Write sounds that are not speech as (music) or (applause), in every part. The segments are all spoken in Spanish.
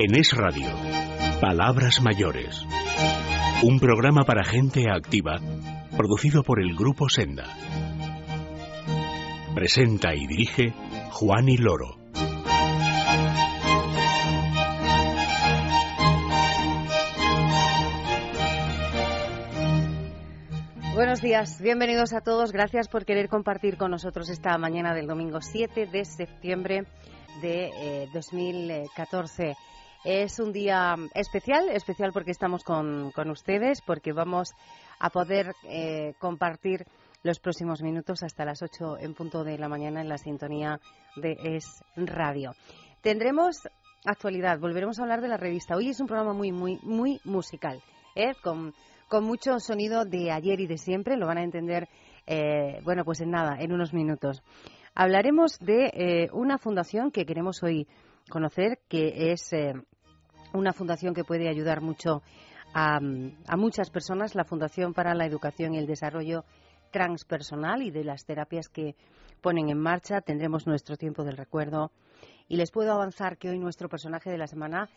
En Es Radio, Palabras Mayores. Un programa para gente activa, producido por el Grupo Senda. Presenta y dirige Juan y Loro. Buenos días, bienvenidos a todos. Gracias por querer compartir con nosotros esta mañana del domingo 7 de septiembre de eh, 2014. Es un día especial, especial porque estamos con, con ustedes, porque vamos a poder eh, compartir los próximos minutos hasta las 8 en punto de la mañana en la sintonía de Es Radio. Tendremos actualidad, volveremos a hablar de la revista. Hoy es un programa muy, muy, muy musical, ¿eh? con, con mucho sonido de ayer y de siempre. Lo van a entender, eh, bueno, pues en nada, en unos minutos. Hablaremos de eh, una fundación que queremos hoy conocer, que es eh, una fundación que puede ayudar mucho a, a, muchas personas, la Fundación para la Educación y el Desarrollo Transpersonal y de las terapias que ponen en marcha. Tendremos nuestro tiempo del recuerdo y les puedo avanzar que hoy nuestro personaje de la semana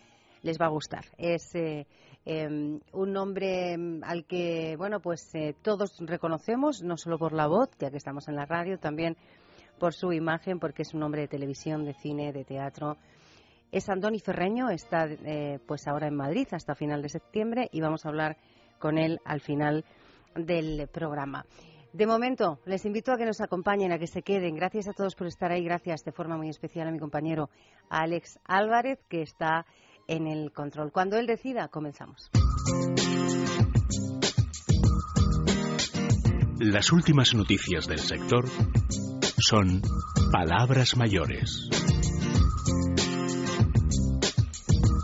les va a gustar. Es eh, eh, un nombre al que, bueno, pues eh, todos reconocemos, no solo por la voz, ya que estamos en la radio, también por su imagen, porque es un hombre de televisión, de cine, de teatro. Es Andoni Ferreño, está eh, pues ahora en Madrid hasta final de septiembre y vamos a hablar con él al final del programa. De momento, les invito a que nos acompañen, a que se queden. Gracias a todos por estar ahí. Gracias de forma muy especial a mi compañero Alex Álvarez, que está en el control. Cuando él decida, comenzamos. Las últimas noticias del sector son palabras mayores.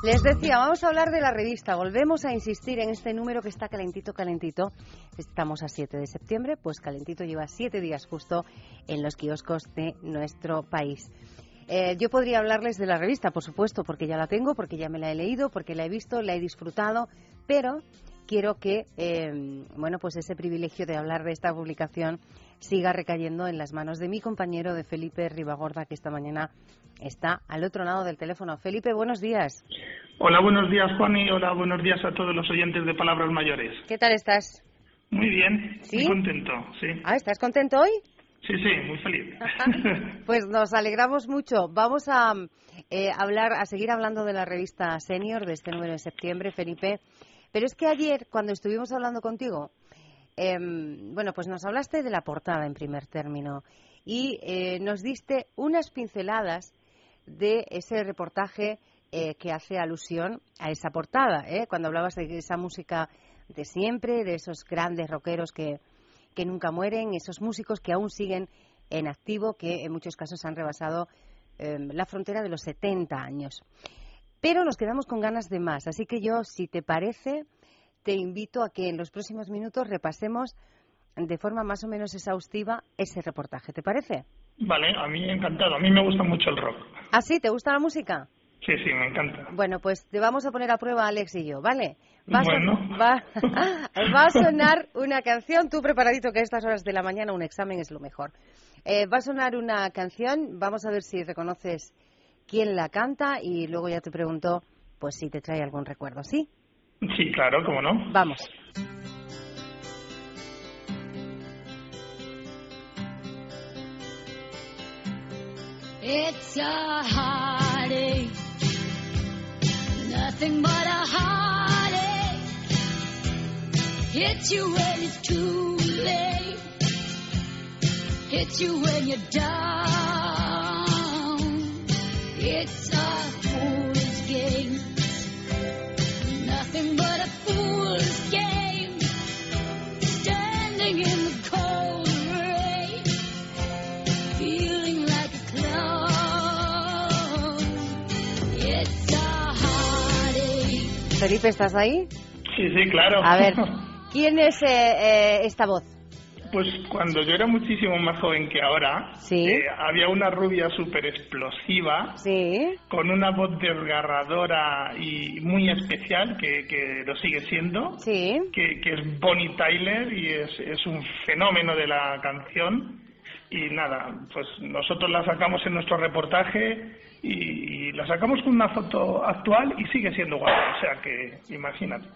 Les decía, vamos a hablar de la revista. Volvemos a insistir en este número que está calentito, calentito. Estamos a 7 de septiembre, pues calentito lleva 7 días justo en los kioscos de nuestro país. Eh, yo podría hablarles de la revista, por supuesto, porque ya la tengo, porque ya me la he leído, porque la he visto, la he disfrutado, pero quiero que, eh, bueno, pues ese privilegio de hablar de esta publicación siga recayendo en las manos de mi compañero de Felipe Ribagorda, que esta mañana está al otro lado del teléfono. Felipe, buenos días. Hola, buenos días, Juan, y hola, buenos días a todos los oyentes de Palabras Mayores. ¿Qué tal estás? Muy bien, ¿Sí? muy contento, sí. Ah, ¿estás contento hoy? Sí, sí, muy feliz. (laughs) pues nos alegramos mucho. Vamos a eh, hablar, a seguir hablando de la revista Senior de este número de septiembre, Felipe. Pero es que ayer, cuando estuvimos hablando contigo, eh, bueno, pues nos hablaste de la portada en primer término y eh, nos diste unas pinceladas de ese reportaje eh, que hace alusión a esa portada, ¿eh? cuando hablabas de esa música de siempre, de esos grandes rockeros que, que nunca mueren, esos músicos que aún siguen en activo, que en muchos casos han rebasado eh, la frontera de los 70 años. Pero nos quedamos con ganas de más, así que yo, si te parece, te invito a que en los próximos minutos repasemos de forma más o menos exhaustiva ese reportaje. ¿Te parece? Vale, a mí encantado. A mí me gusta mucho el rock. ¿Ah, sí? ¿Te gusta la música? Sí, sí, me encanta. Bueno, pues te vamos a poner a prueba Alex y yo, ¿vale? Va a, bueno. va, (laughs) va a sonar una canción, tú preparadito que a estas horas de la mañana un examen es lo mejor. Eh, va a sonar una canción, vamos a ver si reconoces quién la canta y luego ya te pregunto, pues si te trae algún recuerdo, ¿sí? (laughs) Sí, claro, cómo no. Vamos. It's a heartache, nothing but a heartache. Hits you when it's too late, hits you when you're down. It's a Felipe, ¿estás ahí? Sí, sí, claro. A ver, (laughs) ¿quién es eh, eh, esta voz? Pues cuando yo era muchísimo más joven que ahora, Sí. eh, había una rubia súper explosiva, Sí. con una voz desgarradora y muy especial, que, que lo sigue siendo, Sí. que, que es Bonnie Tyler y es, es un fenómeno de la canción. Y nada, pues nosotros la sacamos en nuestro reportaje y, y La sacamos con una foto actual y sigue siendo guapa, o sea que imagínate.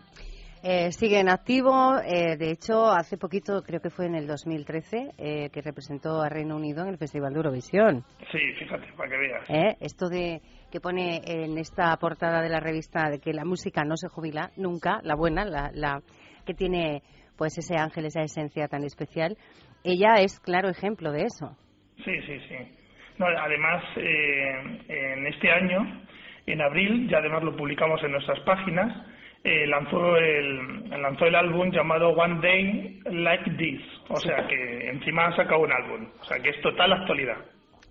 Eh, sigue en activo. eh, de hecho, hace poquito, creo que fue en el 2013, eh, que representó a Reino Unido en el Festival de Eurovisión. Sí, fíjate, para que veas. ¿eh? Esto de que pone en esta portada de la revista de que la música no se jubila nunca, la buena, la, la que tiene pues ese ángel, esa esencia tan especial. Ella es claro ejemplo de eso. Sí, sí, sí. No, además, eh, en este año, en abril, ya además lo publicamos en nuestras páginas, eh, lanzó, el, lanzó el álbum llamado One Day Like This. O sea que encima ha sacado un álbum. O sea que es total actualidad.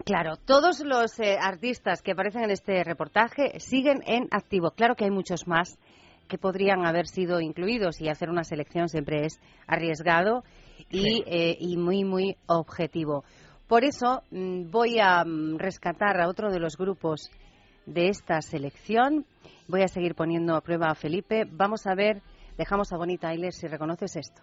Claro, todos los eh, artistas que aparecen en este reportaje siguen en activo. Claro que hay muchos más que podrían haber sido incluidos y hacer una selección siempre es arriesgado y, Sí. eh, y muy, muy objetivo. Por eso mm, voy a mm, rescatar a otro de los grupos de esta selección. Voy a seguir poniendo a prueba a Felipe. Vamos a ver, dejamos a Bonita Tyler si reconoces esto.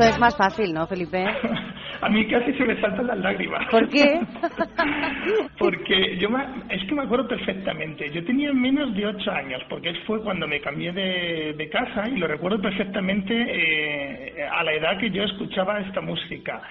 Esto es más fácil, ¿no, Felipe? (laughs) A mí casi se me saltan las lágrimas. ¿Por qué? (laughs) porque yo me- es que me acuerdo perfectamente. Yo tenía menos de ocho años, porque fue cuando me cambié de, de casa y lo recuerdo perfectamente eh, a la edad que yo escuchaba esta música.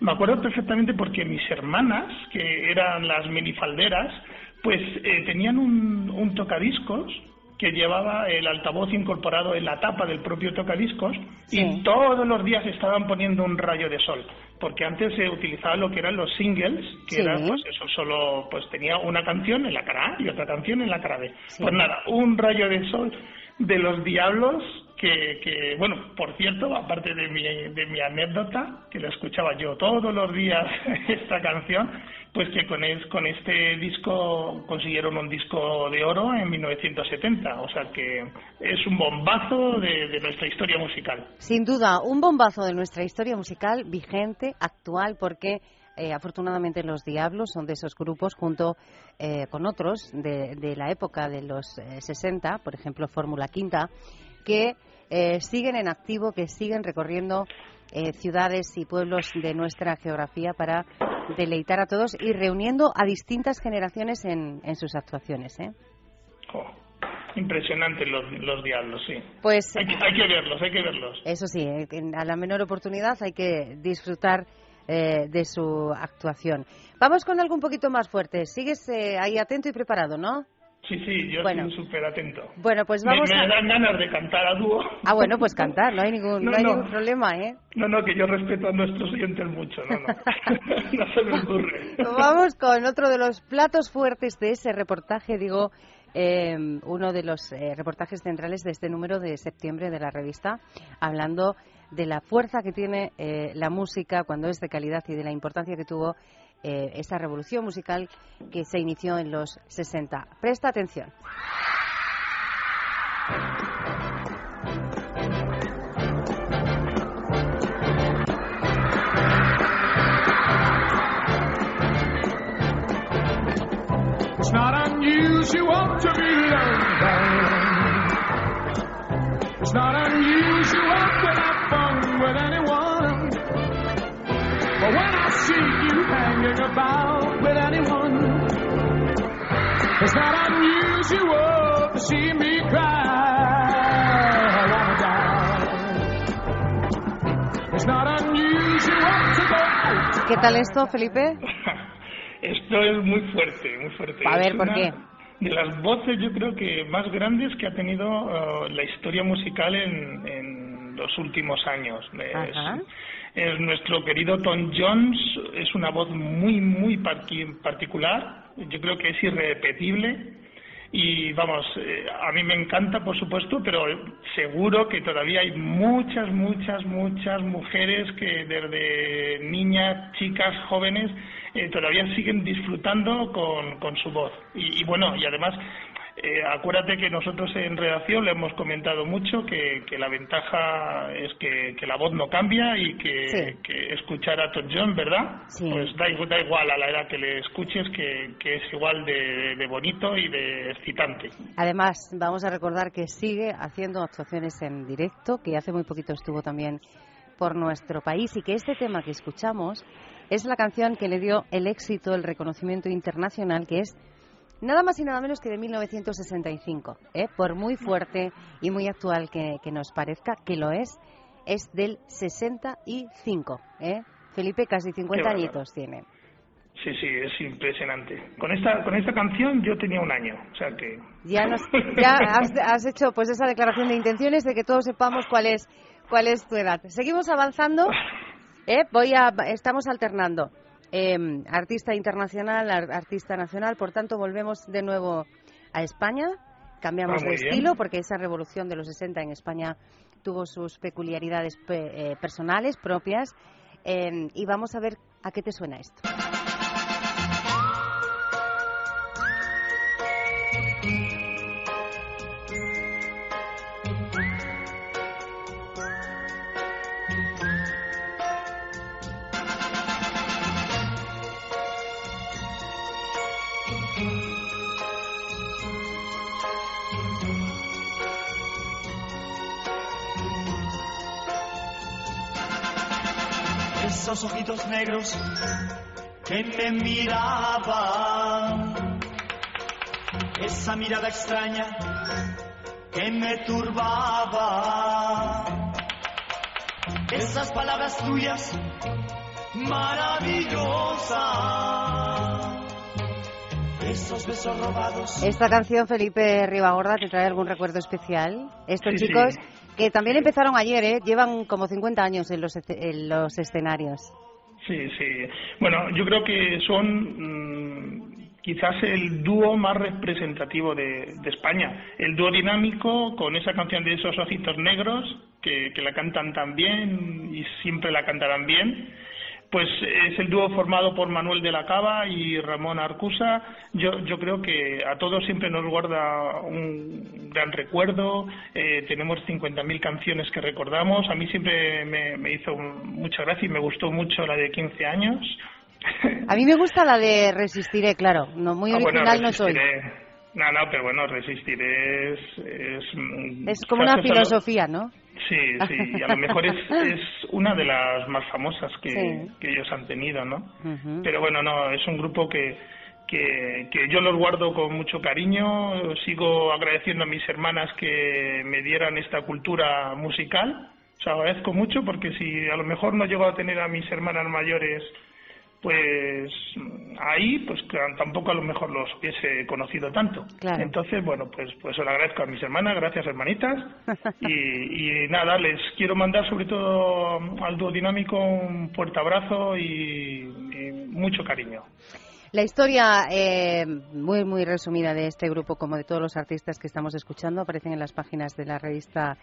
Me acuerdo perfectamente porque mis hermanas, que eran las minifalderas, pues eh, tenían un, un tocadiscos que llevaba el altavoz incorporado en la tapa del propio tocadiscos Sí. y todos los días estaban poniendo un rayo de sol, porque antes se utilizaba lo que eran los singles, que Sí. era pues eso solo pues tenía una canción en la cara A y otra canción en la cara B. Sí. Pues nada, un rayo de sol de los diablos que, que bueno, por cierto, aparte de mi, de mi anécdota, que la escuchaba yo todos los días (laughs) esta canción, pues que con, es- con este disco consiguieron un disco de oro en 1970, o sea que es un bombazo de, de nuestra historia musical. Sin duda, un bombazo de nuestra historia musical vigente, actual, porque eh, afortunadamente los Diablos son de esos grupos junto eh, con otros de, de la época de los eh, 60, por ejemplo Fórmula Quinta, que eh, siguen en activo, que siguen recorriendo eh, ciudades y pueblos de nuestra geografía para deleitar a todos y reuniendo a distintas generaciones en, en sus actuaciones. ¿eh? Jo, impresionantes los, los diablos, sí. Pues Hay que, hay que verlos, hay que verlos. Eso sí, eh, a la menor oportunidad hay que disfrutar eh, de su actuación. Vamos con algo un poquito más fuerte. Sigues eh, ahí atento y preparado, ¿no? Sí, sí, yo Bueno. estoy súper atento. Bueno, pues Me, vamos me a... dan ganas de cantar a dúo. Ah, bueno, pues cantar, no hay ningún, no, No, hay no. ningún problema, ¿eh? No, no, que yo respeto a nuestros oyentes mucho, no, no. (laughs) (laughs) no se me ocurre. Vamos con otro de los platos fuertes de ese reportaje, digo, eh, uno de los eh, reportajes centrales de este número de septiembre de la revista, hablando de la fuerza que tiene eh, la música cuando es de calidad y de la importancia que tuvo eh, esa revolución musical que se inició en los 60. Presta atención. See you hanging about with anyone, it's not unusual to see me cry. It's not unusual to go out. ¿Qué tal esto, Felipe? (laughs) Esto es muy fuerte, muy fuerte. A ver, ¿por una qué? De las voces, yo creo que más grandes que ha tenido eh, la historia musical en, en los últimos años. Es, Ajá. Es nuestro querido Tom Jones, es una voz muy, muy particular. Yo creo que es irrepetible. y vamos, eh, a mí me encanta, por supuesto, pero seguro que todavía hay muchas, muchas, muchas mujeres que desde niñas, chicas, jóvenes, eh, todavía siguen disfrutando con, con su voz. Y, y bueno, y además eh, acuérdate que nosotros en redacción le hemos comentado mucho que, que la ventaja es que, que la voz no cambia y que, Sí. que escuchar a Todd John, ¿verdad? Sí. Pues da, da igual a la edad que le escuches, que, que es igual de, de bonito y de excitante. Además, vamos a recordar que sigue haciendo actuaciones en directo, que hace muy poquito estuvo también por nuestro país y que este tema que escuchamos es la canción que le dio el éxito, el reconocimiento internacional, que es nada más y nada menos que de 1965. ¿eh? Por muy fuerte y muy actual que, que nos parezca, que lo es, es del 65. ¿eh? Felipe casi 50 bárbaro. añitos tiene. Sí, sí, es impresionante. Con esta, con esta canción yo tenía un año, o sea que... Ya, nos, ya has, has hecho pues esa declaración de intenciones de que todos sepamos cuál es cuál es tu edad. Seguimos avanzando. (laughs) ¿eh? Voy a estamos alternando eh, artista internacional, ar- artista nacional. Por tanto, volvemos de nuevo a España. Cambiamos Ah, de bien. estilo porque esa revolución de los 60 en España tuvo sus peculiaridades pe- eh, personales propias. eh, y vamos a ver a qué te suena esto. Esos ojitos negros que me miraban, esa mirada extraña que me turbaba, esas palabras tuyas maravillosas, esos besos robados. Esta canción, Felipe Ribagorda, ¿te trae algún recuerdo especial? Estos Sí, chicos sí. Que también empezaron ayer, ¿eh? llevan como 50 años en los, en los escenarios. Sí, sí. Bueno, yo creo que son mm, quizás el dúo más representativo de, de España. El dúo dinámico con esa canción de esos ojitos negros que, que la cantan tan bien y siempre la cantarán bien. Pues es el dúo formado por Manuel de la Cava y Ramón Arcusa. Yo, yo creo que a todos siempre nos guarda un gran recuerdo. Eh, tenemos 50.000 canciones que recordamos. A mí siempre me, me hizo mucha gracia y me gustó mucho la de 15 años. A mí me gusta la de Resistiré, claro. No, muy Ah, bueno, original no soy. resistiré. No, no, pero bueno, resistir es... Es, Es como una filosofía, ¿no? Sí, sí, y a lo mejor es, es una de las más famosas que, Sí. que ellos han tenido, ¿no? Pero bueno, no, es un grupo que, que, que yo los guardo con mucho cariño. Sigo agradeciendo a mis hermanas que me dieran esta cultura musical. O sea, agradezco mucho porque si a lo mejor no llego a tener a mis hermanas mayores pues ahí pues tampoco a lo mejor los hubiese conocido tanto Claro. entonces bueno pues pues se lo agradezco a mis hermanas gracias hermanitas (laughs) y, y nada les quiero mandar sobre todo al dúo dinámico un fuerte abrazo y, y mucho cariño La historia eh, muy muy resumida de este grupo, como de todos los artistas que estamos escuchando, aparecen en las páginas de la revista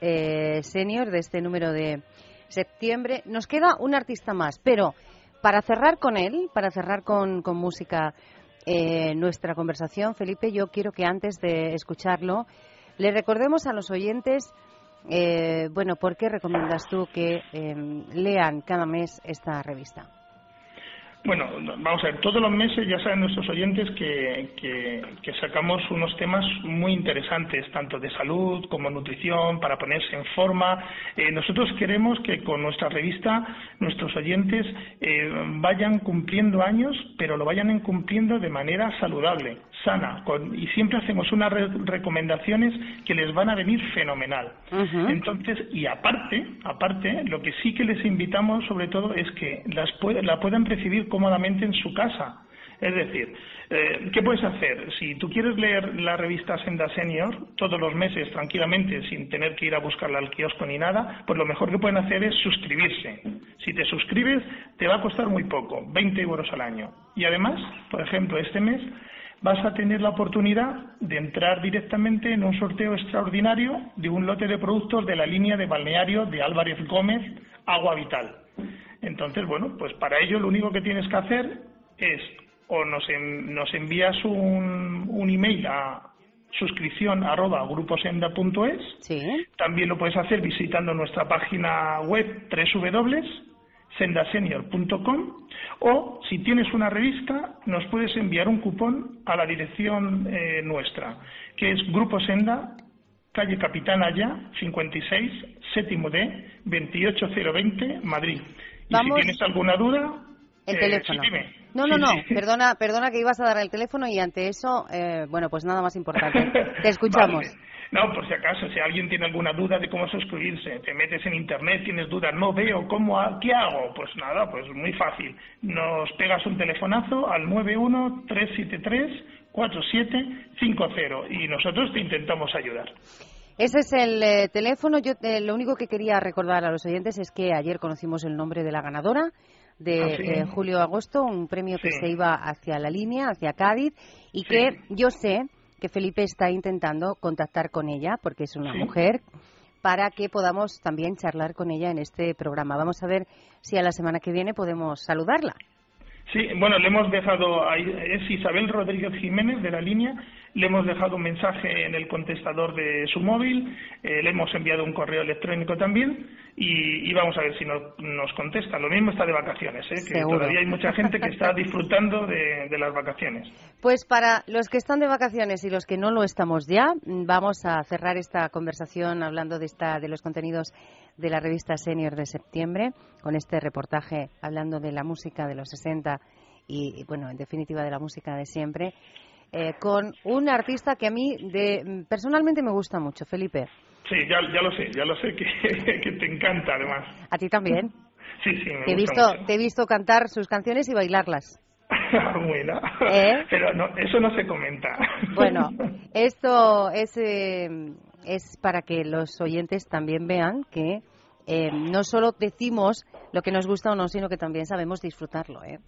eh, Senior de este número de septiembre. Nos queda un artista más, pero para cerrar con él, para cerrar con, música eh, nuestra conversación, Felipe, yo quiero que antes de escucharlo le recordemos a los oyentes. eh, bueno, ¿por qué recomiendas tú que eh, lean cada mes esta revista? Bueno, vamos a ver, todos los meses ya saben nuestros oyentes que, que, que sacamos unos temas muy interesantes, tanto de salud como nutrición, para ponerse en forma. Eh, nosotros queremos que con nuestra revista nuestros oyentes eh, vayan cumpliendo años, pero lo vayan cumpliendo de manera saludable, sana, con- y siempre hacemos unas re- recomendaciones que les van a venir fenomenal. Entonces, y aparte, aparte, lo que sí que les invitamos sobre todo es que las pue- la puedan recibir cómodamente en su casa. Es decir, eh, ¿qué puedes hacer? Si tú quieres leer la revista Senda Senior todos los meses tranquilamente, sin tener que ir a buscarla al kiosco ni nada, pues lo mejor que pueden hacer es suscribirse. Si te suscribes, te va a costar muy poco, 20 euros al año. Y además, por ejemplo, este mes vas a tener la oportunidad de entrar directamente en un sorteo extraordinario de un lote de productos de la línea de balneario de Álvarez Gómez, Agua Vital. Entonces, bueno, pues para ello lo único que tienes que hacer es o nos, en- nos envías un, un email a suscripción arroba gruposenda.es Sí. también lo puedes hacer visitando nuestra página web www.sendasenior.com o si tienes una revista nos puedes enviar un cupón a la dirección eh, nuestra que es Grupo Senda, calle Capitán Aya, 56, séptimo D, 28020, Madrid. Y Vamos- si tienes alguna duda, El eh, teléfono. sí. No, no, no. Perdona, perdona que ibas a dar el teléfono y ante eso, eh, bueno, pues nada más importante. Te (laughs) escuchamos. Vale. No, por si acaso, si alguien tiene alguna duda de cómo suscribirse, te metes en internet, tienes dudas, no veo cómo, ha- qué hago, pues nada, pues muy fácil. Nos pegas un telefonazo al 91-373-4750 y nosotros te intentamos ayudar. Ese es el eh, teléfono. Yo eh, lo único que quería recordar a los oyentes es que ayer conocimos el nombre de la ganadora de Ah, sí. eh, julio-agosto, un premio que se iba hacia la línea, hacia Cádiz, y Sí. que yo sé que Felipe está intentando contactar con ella, porque es una mujer, para que podamos también charlar con ella en este programa. Vamos a ver si a la semana que viene podemos saludarla. Sí, bueno, le hemos dejado, ahí- es Isabel Rodríguez Jiménez de la línea, le hemos dejado un mensaje en el contestador de su móvil, eh, le hemos enviado un correo electrónico también y, y vamos a ver si nos, nos contesta. Lo mismo está de vacaciones, ¿eh? que todavía hay mucha gente que está (laughs) disfrutando de, de las vacaciones. Pues para los que están de vacaciones y los que no lo estamos ya, vamos a cerrar esta conversación hablando de esta de los contenidos de la revista Senior de septiembre con este reportaje hablando de la música de los 60 y y, bueno, en definitiva de la música de siempre eh, con un artista que a mí de, personalmente me gusta mucho, Felipe. Sí, ya, ya lo sé, ya lo sé que, (laughs) que te encanta además. A ti también. (laughs) Sí, sí, me Te he visto, mucho. te he visto cantar sus canciones y bailarlas. (laughs) Bueno, ¿Eh? pero no, eso no se comenta. Bueno, esto es, eh, es para que los oyentes también vean que eh, no solo decimos lo que nos gusta o no, sino que también sabemos disfrutarlo. ¿eh?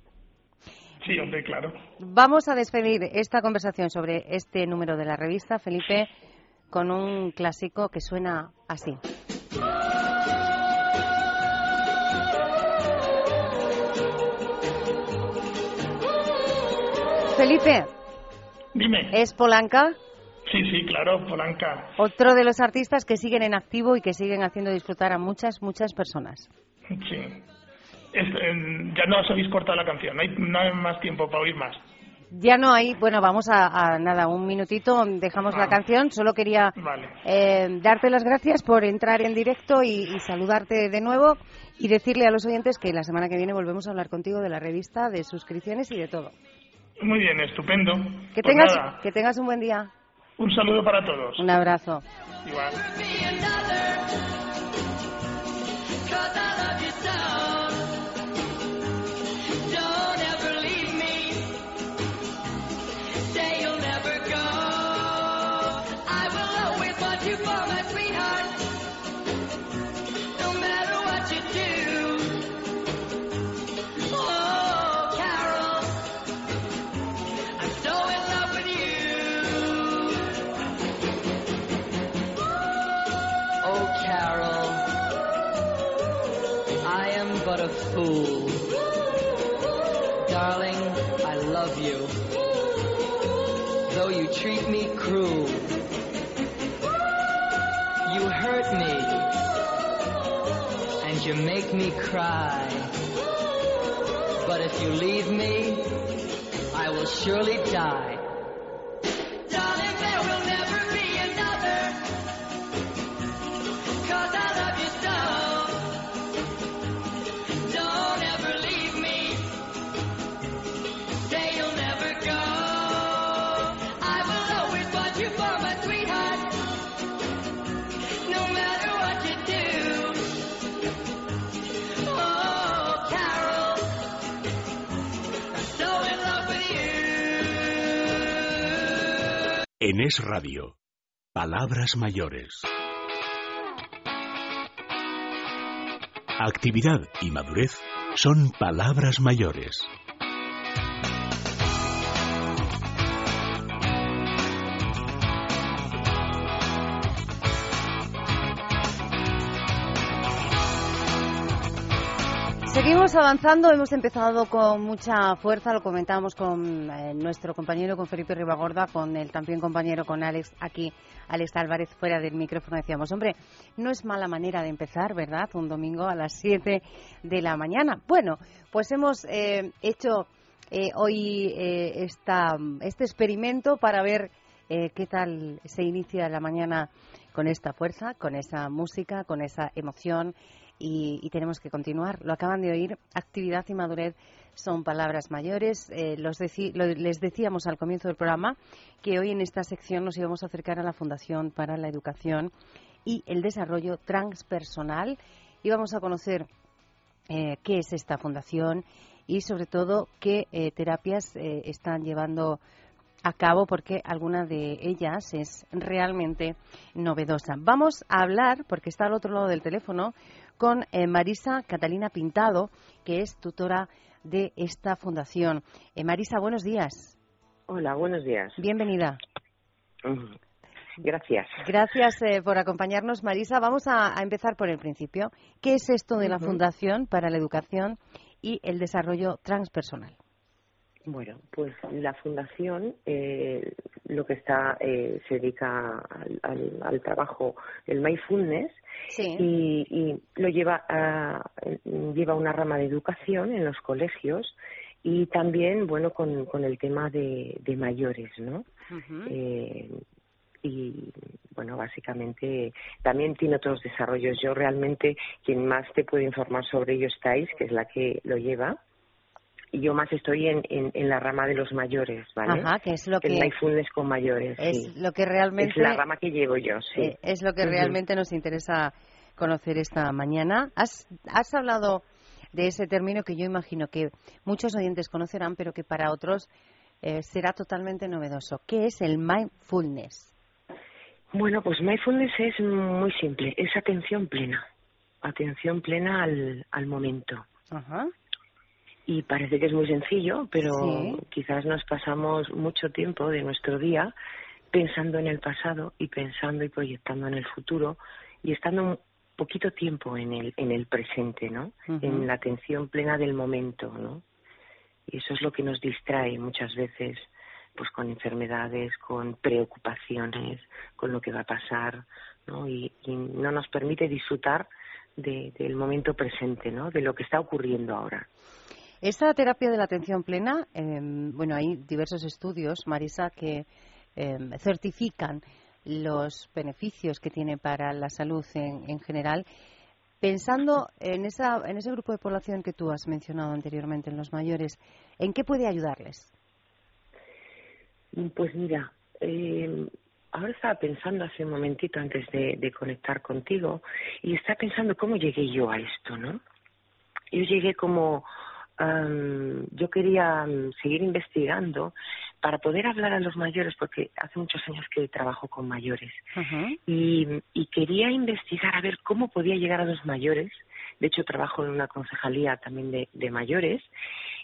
(laughs) Sí, hombre, claro. Vamos a despedir esta conversación sobre este número de la revista, Felipe, con un clásico que suena así. Felipe, Dime. ¿es Polanca? Sí, sí, claro, Polanca. Otro de los artistas que siguen en activo y que siguen haciendo disfrutar a muchas, muchas personas. Sí. Es- eh, ya no os habéis cortado la canción, no hay, no hay más tiempo para oír más. Ya no hay, bueno, vamos a, a nada, un minutito, dejamos la canción. Solo quería Vale. eh, darte las gracias por entrar en directo y, y saludarte de nuevo y decirle a los oyentes que la semana que viene volvemos a hablar contigo de la revista, de suscripciones y de todo. Muy bien, estupendo. Que Pues tengas, nada, que tengas un buen día. un saludo para todos. Un abrazo. Igual. Darling, I love you. Though you treat me cruel, you hurt me, and you make me cry. But if you leave me, I will surely die. Es Radio, Palabras Mayores. Actividad y madurez son palabras mayores. Seguimos avanzando, hemos empezado con mucha fuerza, lo comentábamos con eh, nuestro compañero, con Felipe Ribagorda, con el también compañero, con Alex, aquí, Alex Álvarez, fuera del micrófono. Decíamos, hombre, no es mala manera de empezar, ¿verdad? Un domingo a las 7 de la mañana. Bueno, pues hemos eh, hecho eh, hoy eh, esta, este experimento para ver eh, qué tal se inicia la mañana con esta fuerza, con esa música, con esa emoción y, tenemos que continuar. Lo acaban de oír, actividad y madurez son palabras mayores. Eh, los deci- les decíamos al comienzo del programa que hoy en esta sección nos íbamos a acercar a la Fundación para la Educación y el Desarrollo Transpersonal y vamos a conocer eh, qué es esta fundación y sobre todo qué eh, terapias están llevando a cabo porque alguna de ellas es realmente novedosa. Vamos a hablar, porque está al otro lado del teléfono, con eh, Marisa Catalina Pintado, que es tutora de esta fundación. Eh, Marisa, buenos días. Hola, buenos días. Bienvenida. Gracias. Gracias eh, por acompañarnos, Marisa. Vamos a, a empezar por el principio. ¿Qué es esto de la. Fundación para la Educación y el Desarrollo Transpersonal? Bueno, pues la fundación eh, lo que está eh, se dedica al, al- al trabajo el mindfulness Sí. y, y lo lleva a, lleva una rama de educación en los colegios y también bueno con, con el tema de, de mayores, ¿no? Eh, y bueno, básicamente también tiene otros desarrollos. Yo realmente quien más te puede informar sobre ello es Thais, que es la que lo lleva. Y yo más estoy en, en, en la rama de los mayores, ¿vale? Ajá, que es lo El que mindfulness con mayores, es sí. lo que realmente Es la rama que llevo yo, sí. eh, es lo que realmente nos interesa conocer esta mañana. Has, has hablado de ese término que yo imagino que muchos oyentes conocerán, pero que para otros eh, será totalmente novedoso. ¿Qué es el mindfulness? Bueno, pues mindfulness es muy simple, es atención plena. Atención plena al, al momento. Ajá. Y parece que es muy sencillo, pero Sí. quizás nos pasamos mucho tiempo de nuestro día pensando en el pasado y pensando y proyectando en el futuro y estando un poquito tiempo en el, en el presente, ¿no? En la atención plena del momento, ¿no? Y eso es lo que nos distrae muchas veces, pues con enfermedades, con preocupaciones, con lo que va a pasar, ¿no? Y, y no nos permite disfrutar de- del momento presente, ¿no? De lo que está ocurriendo ahora. Esta terapia de la atención plena, eh, bueno, hay diversos estudios, Marisa, que eh, certifican los beneficios que tiene para la salud en, en general. Pensando en, esa, en ese grupo de población que tú has mencionado anteriormente, en los mayores, ¿en qué puede ayudarles? Pues mira, eh, ahora estaba pensando hace un momentito antes de, de conectar contigo y estaba pensando cómo llegué yo a esto, ¿no? Yo llegué como am, yo quería seguir investigando para poder hablar a los mayores porque hace muchos años que trabajo con mayores y, y quería investigar a ver cómo podía llegar a los mayores. De hecho, trabajo en una concejalía también de, de mayores.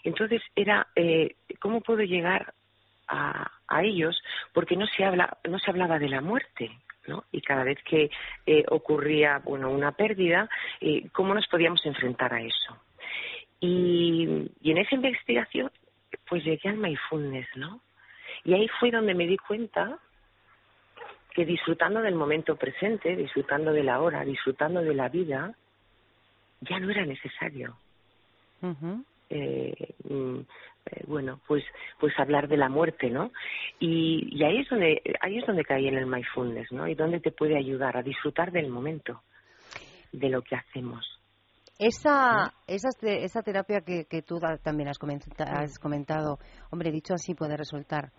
Entonces, era eh, cómo puedo llegar a, a ellos, porque no se habla, no se hablaba de la muerte, ¿no? Y cada vez que eh, ocurría, bueno, una pérdida, eh, cómo nos podíamos enfrentar a eso. Y, y en esa investigación, pues llegué al mindfulness, ¿no? Y ahí fue donde me di cuenta que disfrutando del momento presente, disfrutando de la hora, disfrutando de la vida, ya no era necesario. Ujú. Eh, bueno, pues, pues hablar de la muerte, ¿no? Y, y ahí es donde, ahí es donde caí en el mindfulness, ¿no? Y donde te puede ayudar a disfrutar del momento, de lo que hacemos. Esa, esa, esa terapia que, que tú también has comenta- has comentado, hombre, dicho así puede resultar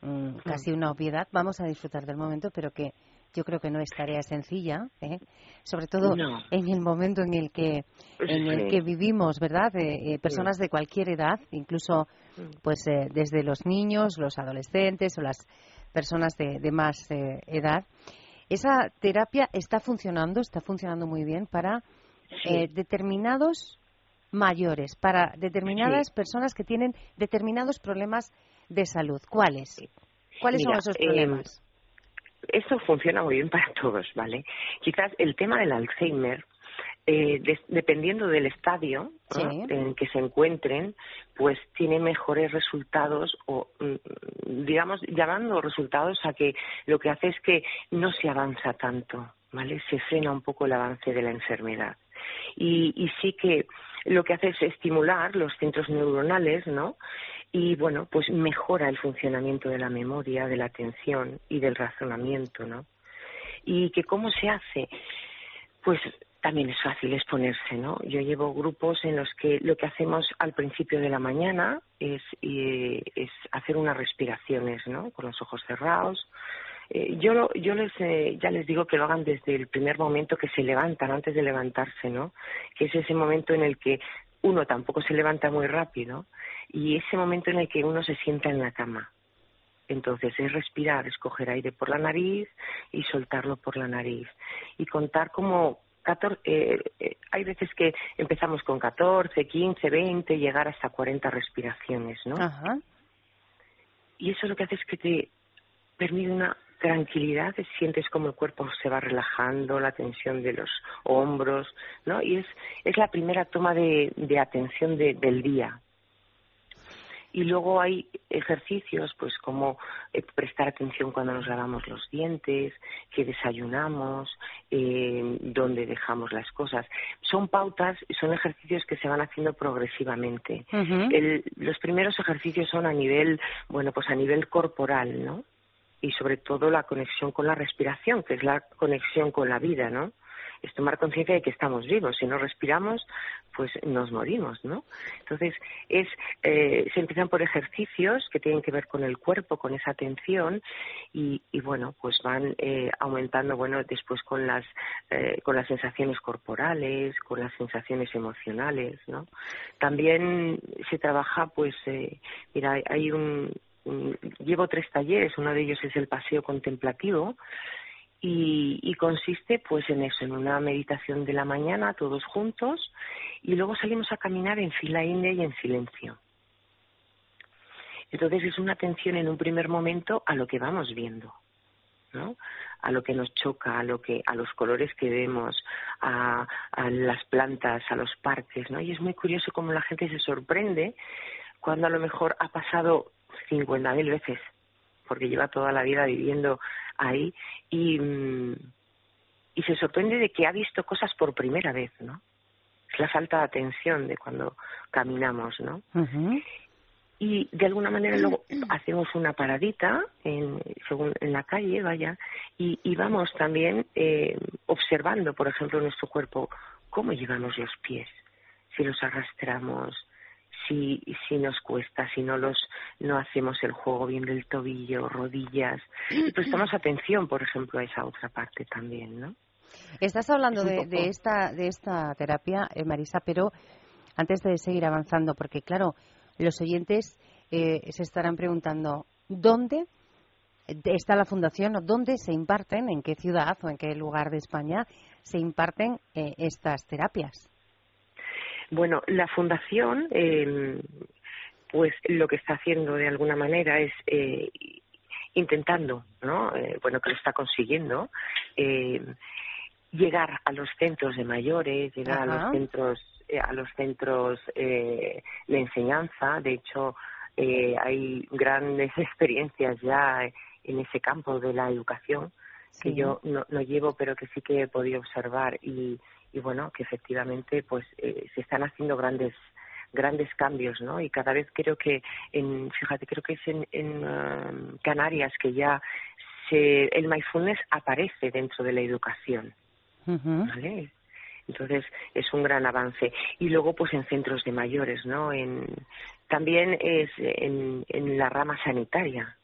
mm, casi una obviedad. Vamos a disfrutar del momento, pero que yo creo que no es tarea sencilla, ¿eh? sobre todo No. en el momento en el que en el que vivimos, ¿verdad? Eh, eh, personas de cualquier edad, incluso pues eh, desde los niños, los adolescentes o las personas de, de más eh, edad. Esa terapia está funcionando, está funcionando muy bien para eh, determinados mayores, para determinadas personas que tienen determinados problemas de salud. ¿Cuáles? ¿Cuáles son esos eh, problemas? Esto funciona muy bien para todos, ¿vale? Quizás el tema del Alzheimer eh, dependiendo del estadio en que se encuentren, pues tiene mejores resultados o, mm, digamos, llamando resultados a que lo que hace es que no se avanza tanto, ¿vale? Se frena un poco el avance de la enfermedad. Y, y sí que lo que hace es estimular los centros neuronales, ¿no? Y bueno, pues mejora el funcionamiento de la memoria, de la atención y del razonamiento, ¿no? Y que cómo se hace, pues también es fácil exponerse, ¿no? Yo llevo grupos en los que lo que hacemos al principio de la mañana es, eh, es hacer unas respiraciones, ¿no? Con los ojos cerrados. Eh, yo lo- yo les eh, ya les digo que lo hagan desde el primer momento que se levantan, antes de levantarse, ¿no? Que es ese momento en el que uno tampoco se levanta muy rápido y ese momento en el que uno se sienta en la cama. Entonces es respirar, es coger aire por la nariz y soltarlo por la nariz. Y contar como 14, eh, eh, hay veces que empezamos con 14, 15, 20, llegar hasta 40 respiraciones, ¿no? Ajá. Y eso lo que hace es que te permite una tranquilidad, te sientes como el cuerpo se va relajando, la tensión de los hombros, ¿no? Y es, es la primera toma de, de atención de- del día. Y luego hay ejercicios, pues como eh, prestar atención cuando nos lavamos los dientes, que desayunamos, eh, dónde dejamos las cosas. Son pautas, son ejercicios que se van haciendo progresivamente. El- los primeros ejercicios son a nivel, bueno, pues a nivel corporal, ¿no? Y sobre todo la conexión con la respiración, que es la conexión con la vida, ¿no? Es tomar conciencia de que estamos vivos. Si no respiramos, pues nos morimos, ¿no? Entonces, es, eh, se empiezan por ejercicios que tienen que ver con el cuerpo, con esa atención, y, y bueno, pues van eh, aumentando, bueno, después con las, eh, con las sensaciones corporales, con las sensaciones emocionales, ¿no? También se trabaja, pues, eh, mira, hay- un- llevo tres talleres, uno de ellos es el paseo contemplativo, y, y consiste pues en eso, en una meditación de la mañana todos juntos y luego salimos a caminar en fila india y en silencio. Entonces es una atención en un primer momento a lo que vamos viendo, ¿no? A lo que nos choca, a lo que, a los colores que vemos, a, a las plantas, a los parques, ¿no? Y es muy curioso cómo la gente se sorprende cuando a lo mejor ha pasado 50.000 veces, porque lleva toda la vida viviendo ahí y, mm, y se sorprende de que ha visto cosas por primera vez, ¿no? Es la falta de atención de cuando caminamos, ¿no? Y de alguna manera luego (clears throat) hacemos una paradita en, según, en la calle, vaya, y, y vamos también eh, observando, por ejemplo, nuestro cuerpo, cómo llevamos los pies, si los arrastramos, si, si nos cuesta, si no los no hacemos el juego bien del tobillo, rodillas, y prestamos (clears throat) atención, por ejemplo, a esa otra parte también, ¿no? Estás hablando de, de esta, de esta terapia, eh, Marisa, pero antes de seguir avanzando, porque claro, los oyentes eh, se estarán preguntando, ¿dónde está la fundación o dónde se imparten, en qué ciudad o en qué lugar de España se imparten eh, estas terapias? Bueno, la fundación, eh, pues lo que está haciendo de alguna manera es eh, intentando, ¿no? Eh, bueno, que lo está consiguiendo, eh, llegar a los centros de mayores, llegar a los centros, eh, a los centros eh, de enseñanza. De hecho, eh, hay grandes (laughs) experiencias ya en ese campo de la educación que yo no, no llevo, pero que sí que he podido observar y, y bueno, que efectivamente pues eh, se están haciendo grandes grandes cambios, ¿no? Y cada vez creo que, en, fíjate, creo que es en, en um, Canarias que ya se, el mindfulness aparece dentro de la educación. ¿vale? Entonces es un gran avance. Y luego pues en centros de mayores, ¿no? En, también es en, en la rama sanitaria,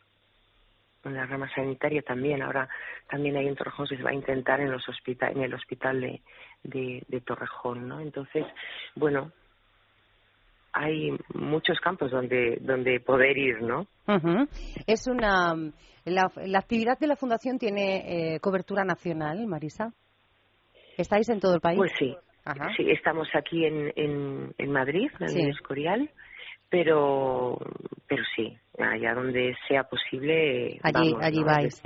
en la rama sanitaria también. Ahora también ahí en Torrejón se va a intentar en los hospita en el hospital de, de, de Torrejón, ¿no? Entonces, bueno, hay muchos campos donde donde poder ir, ¿no? Ujú. Es una la, la actividad de la fundación tiene eh, cobertura nacional, Marisa. ¿Estáis en todo el país? Pues sí, Ajá. sí, estamos aquí en, en, en Madrid, en Sí. Escorial, pero pero sí, allá donde sea posible, Allí- vamos, allí ¿no? vais.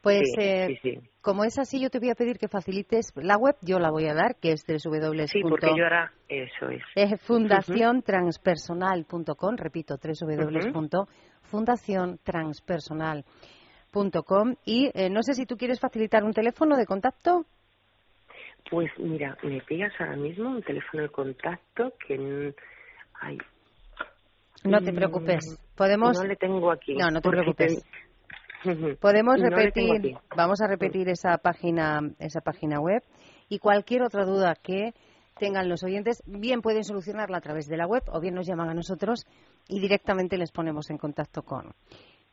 Pues Sí, eh, sí, sí. como es así, yo te voy a pedir que facilites la web, yo la voy a dar, que es www. Sí, porque yo ahora, eso es. Es fundaciontranspersonal.com, repito, www.fundaciontranspersonal.com y eh, no sé si tú quieres facilitar un teléfono de contacto. Pues mira, me pidas ahora mismo un teléfono de contacto que... n- Ay, No te Mm, preocupes, podemos no le tengo aquí. No, no te preocupes. te- podemos No repetir, aquí. vamos a repetir esa página esa página web y cualquier otra duda que tengan los oyentes, bien pueden solucionarla a través de la web o bien nos llaman a nosotros y directamente les ponemos en contacto con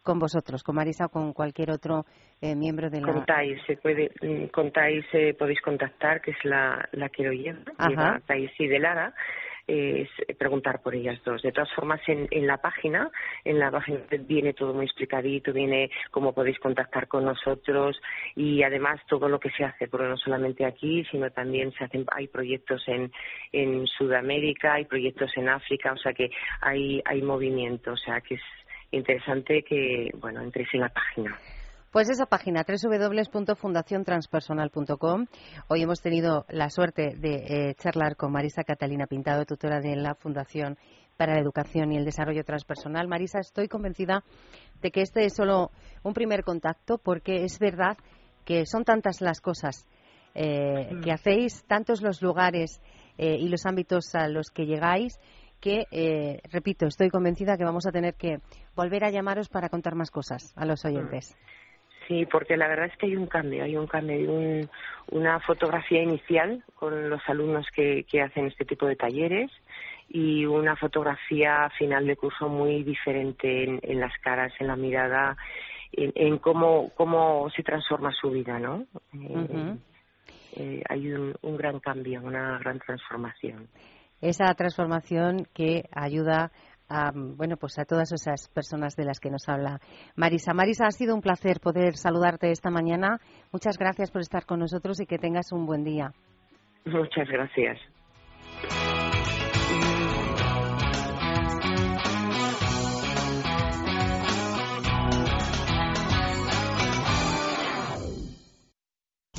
con vosotros, con Marisa o con cualquier otro eh, miembro de la Contáis, se puede, mm, contáis, eh, podéis contactar, que es la, la que lo lleva, Ajá. lleva Thais y de Lara, es preguntar por ellas dos. De todas formas, en, en la página, en la página viene todo muy explicadito, viene cómo podéis contactar con nosotros y además todo lo que se hace, porque no solamente aquí, sino también se hacen, hay proyectos en, en Sudamérica, hay proyectos en África, o sea que hay, hay movimiento, o sea que es interesante que, bueno, entréis en la página. Pues esa página, www.fundaciontranspersonal.com. Hoy hemos tenido la suerte de eh, charlar con Marisa Catalina Pintado, tutora de la Fundación para la Educación y el Desarrollo Transpersonal. Marisa, estoy convencida de que este es solo un primer contacto porque es verdad que son tantas las cosas eh, que hacéis, tantos los lugares eh, y los ámbitos a los que llegáis que, eh, repito, estoy convencida que vamos a tener que volver a llamaros para contar más cosas a los oyentes. Sí, porque la verdad es que hay un cambio, hay un cambio, hay un- una fotografía inicial con los alumnos que, que hacen este tipo de talleres y una fotografía final de curso muy diferente en, en las caras, en la mirada, en, en cómo, cómo se transforma su vida, ¿no? Eh, eh, hay un, un gran cambio, una gran transformación. esa transformación que ayuda a, bueno, pues a todas esas personas de las que nos habla Marisa. Marisa, ha sido un placer poder saludarte esta mañana. Muchas gracias por estar con nosotros y que tengas un buen día. Muchas gracias.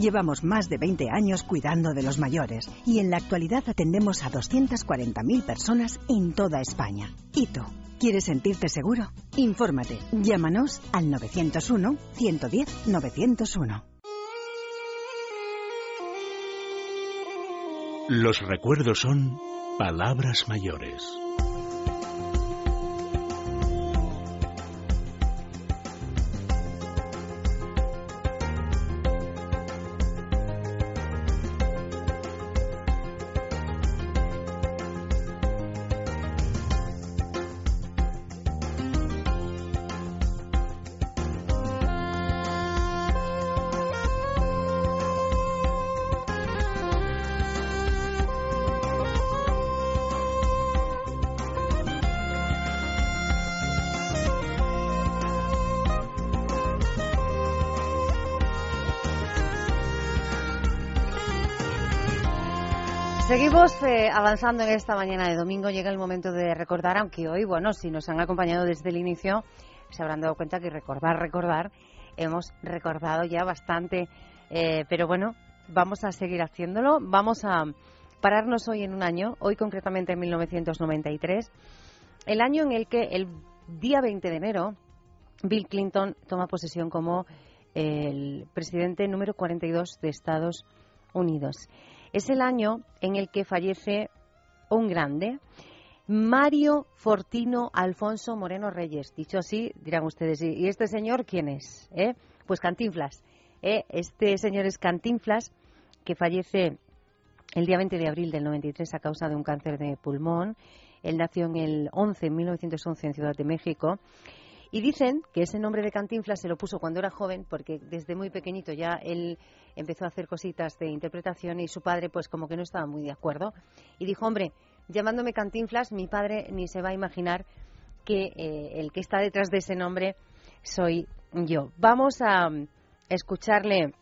Llevamos más de 20 años cuidando de los mayores y en la actualidad atendemos a 240.000 personas en toda España. ¿Y tú? ¿Quieres sentirte seguro? Infórmate. Llámanos al 901 110 901. Los recuerdos son palabras mayores. Seguimos eh, avanzando en esta mañana de domingo. Llega el momento de recordar, aunque hoy, bueno, si nos han acompañado desde el inicio, se habrán dado cuenta que recordar, recordar, hemos recordado ya bastante. eh, pero bueno, vamos a seguir haciéndolo. Vamos a pararnos hoy en un año, hoy concretamente en 1993, el año en el que el día 20 de enero Bill Clinton toma posesión como el presidente número 42 de Estados Unidos. Es el año en el que fallece un grande, Mario Fortino Alfonso Moreno Reyes. Dicho así, dirán ustedes, ¿y este señor quién es? ¿Eh? Pues Cantinflas. ¿eh? Este señor es Cantinflas, que fallece el día 20 de abril del 93 a causa de un cáncer de pulmón. Él nació en el 11, en 1911 en Ciudad de México. Y dicen que ese nombre de Cantinflas se lo puso cuando era joven, porque desde muy pequeñito ya él empezó a hacer cositas de interpretación y su padre pues como que no estaba muy de acuerdo. Y dijo, hombre, llamándome Cantinflas, mi padre ni se va a imaginar que eh, el que está detrás de ese nombre soy yo. Vamos a mm, escucharle,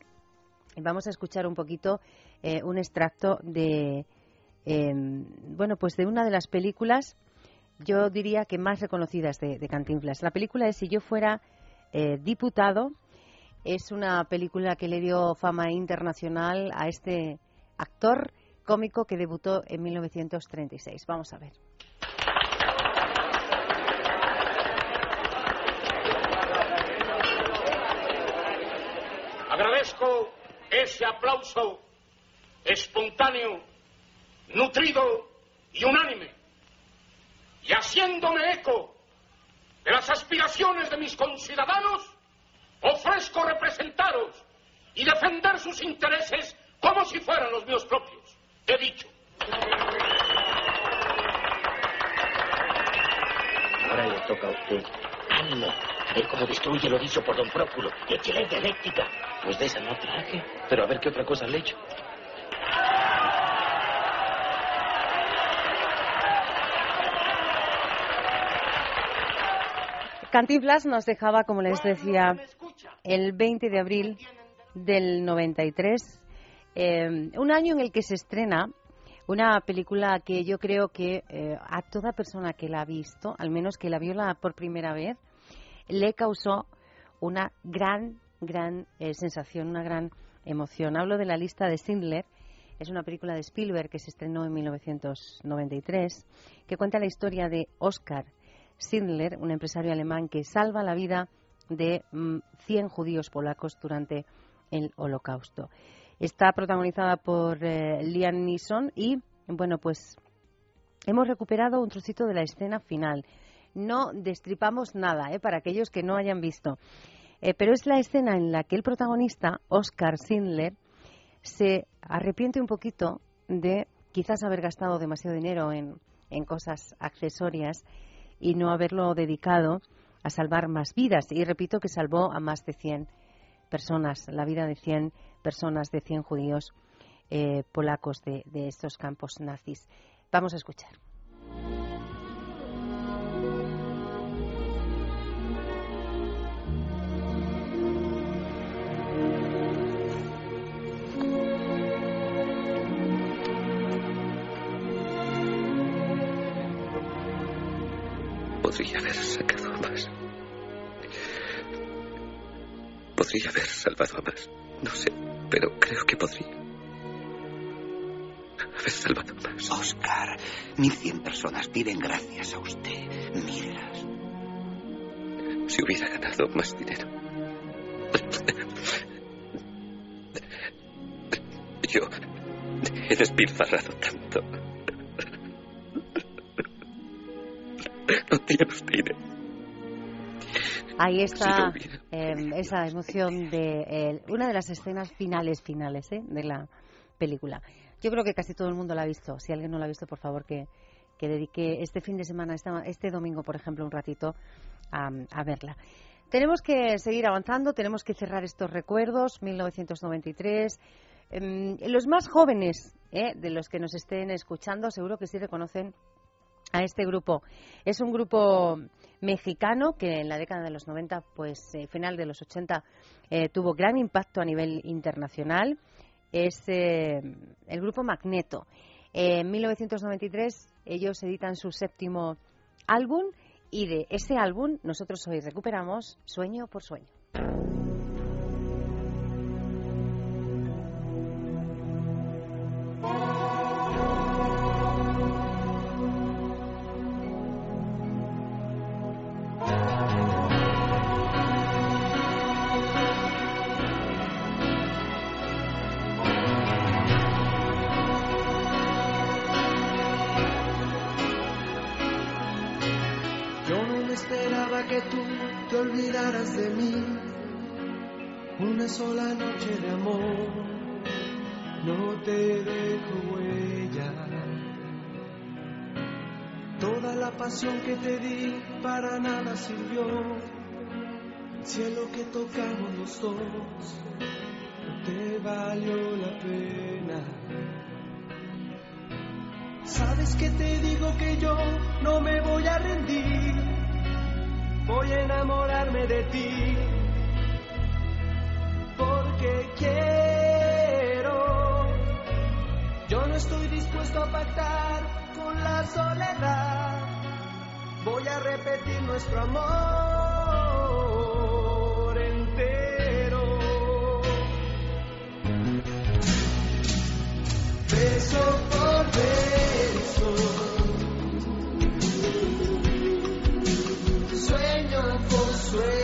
vamos a escuchar un poquito eh, un extracto de, eh, bueno, pues de una de las películas, yo diría que más reconocidas de, Cantinflas. La película es Si yo fuera eh, diputado. Es una película que le dio fama internacional a este actor cómico que debutó en 1936. Vamos a ver. Agradezco ese aplauso espontáneo, nutrido y unánime. Y haciéndome eco de las aspiraciones de mis conciudadanos, ofrezco representaros y defender sus intereses como si fueran los míos propios. He dicho. Ahora le toca a usted. ¡Ánimo! A ver cómo destruye lo dicho por don Próculo. Y échele dialéctica. Pues de esa no traje. Pero a ver qué otra cosa le echo. Cantinflas nos dejaba, como les decía, el 20 de abril del 93, eh, un año en el que se estrena una película que yo creo que eh, a toda persona que la ha visto, al menos que la vio la por primera vez, le causó una gran, gran eh, sensación, una gran emoción. Hablo de la lista de Schindler. Es una película de Spielberg que se estrenó en 1993, que cuenta la historia de Oscar Schindler, un empresario alemán que salva la vida de mm, 100 judíos polacos durante el Holocausto. Está protagonizada por eh, Liam Neeson y, bueno, pues hemos recuperado un trocito de la escena final. No destripamos nada, ¿eh? para aquellos que no hayan visto. Eh, pero es la escena en la que el protagonista, Oscar Schindler, se arrepiente un poquito de quizás haber gastado demasiado dinero en cosas accesorias y no haberlo dedicado a salvar más vidas. Y repito que salvó a más de 100 personas, la vida de 100 personas, de 100 judíos eh, polacos de, de estos campos nazis. Vamos a escuchar. Podría haber sacado a más. Podría haber salvado a más. No sé, pero creo que podría. Haber salvado a más. Oscar, 1100 personas viven gracias a usted. Mírelas. Si hubiera ganado más dinero. Yo he despilfarrado tanto. Ahí está eh, esa emoción de eh, una de las escenas finales, finales ¿eh? de la película. Yo creo que casi todo el mundo la ha visto. Si alguien no la ha visto, por favor, que, que dedique este fin de semana, esta- este domingo, por ejemplo, un ratito a, a verla. Tenemos que seguir avanzando, tenemos que cerrar estos recuerdos, 1993. Em, los más jóvenes ¿eh? de los que nos estén escuchando, seguro que sí reconocen a este grupo. Es un grupo mexicano que en la década de los 90, pues eh, final de los 80, eh, tuvo gran impacto a nivel internacional. Es eh, el grupo Magneto. en 1993 ellos editan su séptimo álbum y de ese álbum nosotros hoy recuperamos Sueño por Sueño. Que tú te olvidaras de mí. Una sola noche de amor no te dejo huella. Toda la pasión que te di para nada sirvió. cielo que tocamos los dos no te valió la pena. Sabes que te digo que yo no me voy a rendir, voy a enamorarme de ti, porque quiero. Yo no estoy dispuesto a pactar con la soledad, voy a repetir nuestro amor entero. Beso por beso, por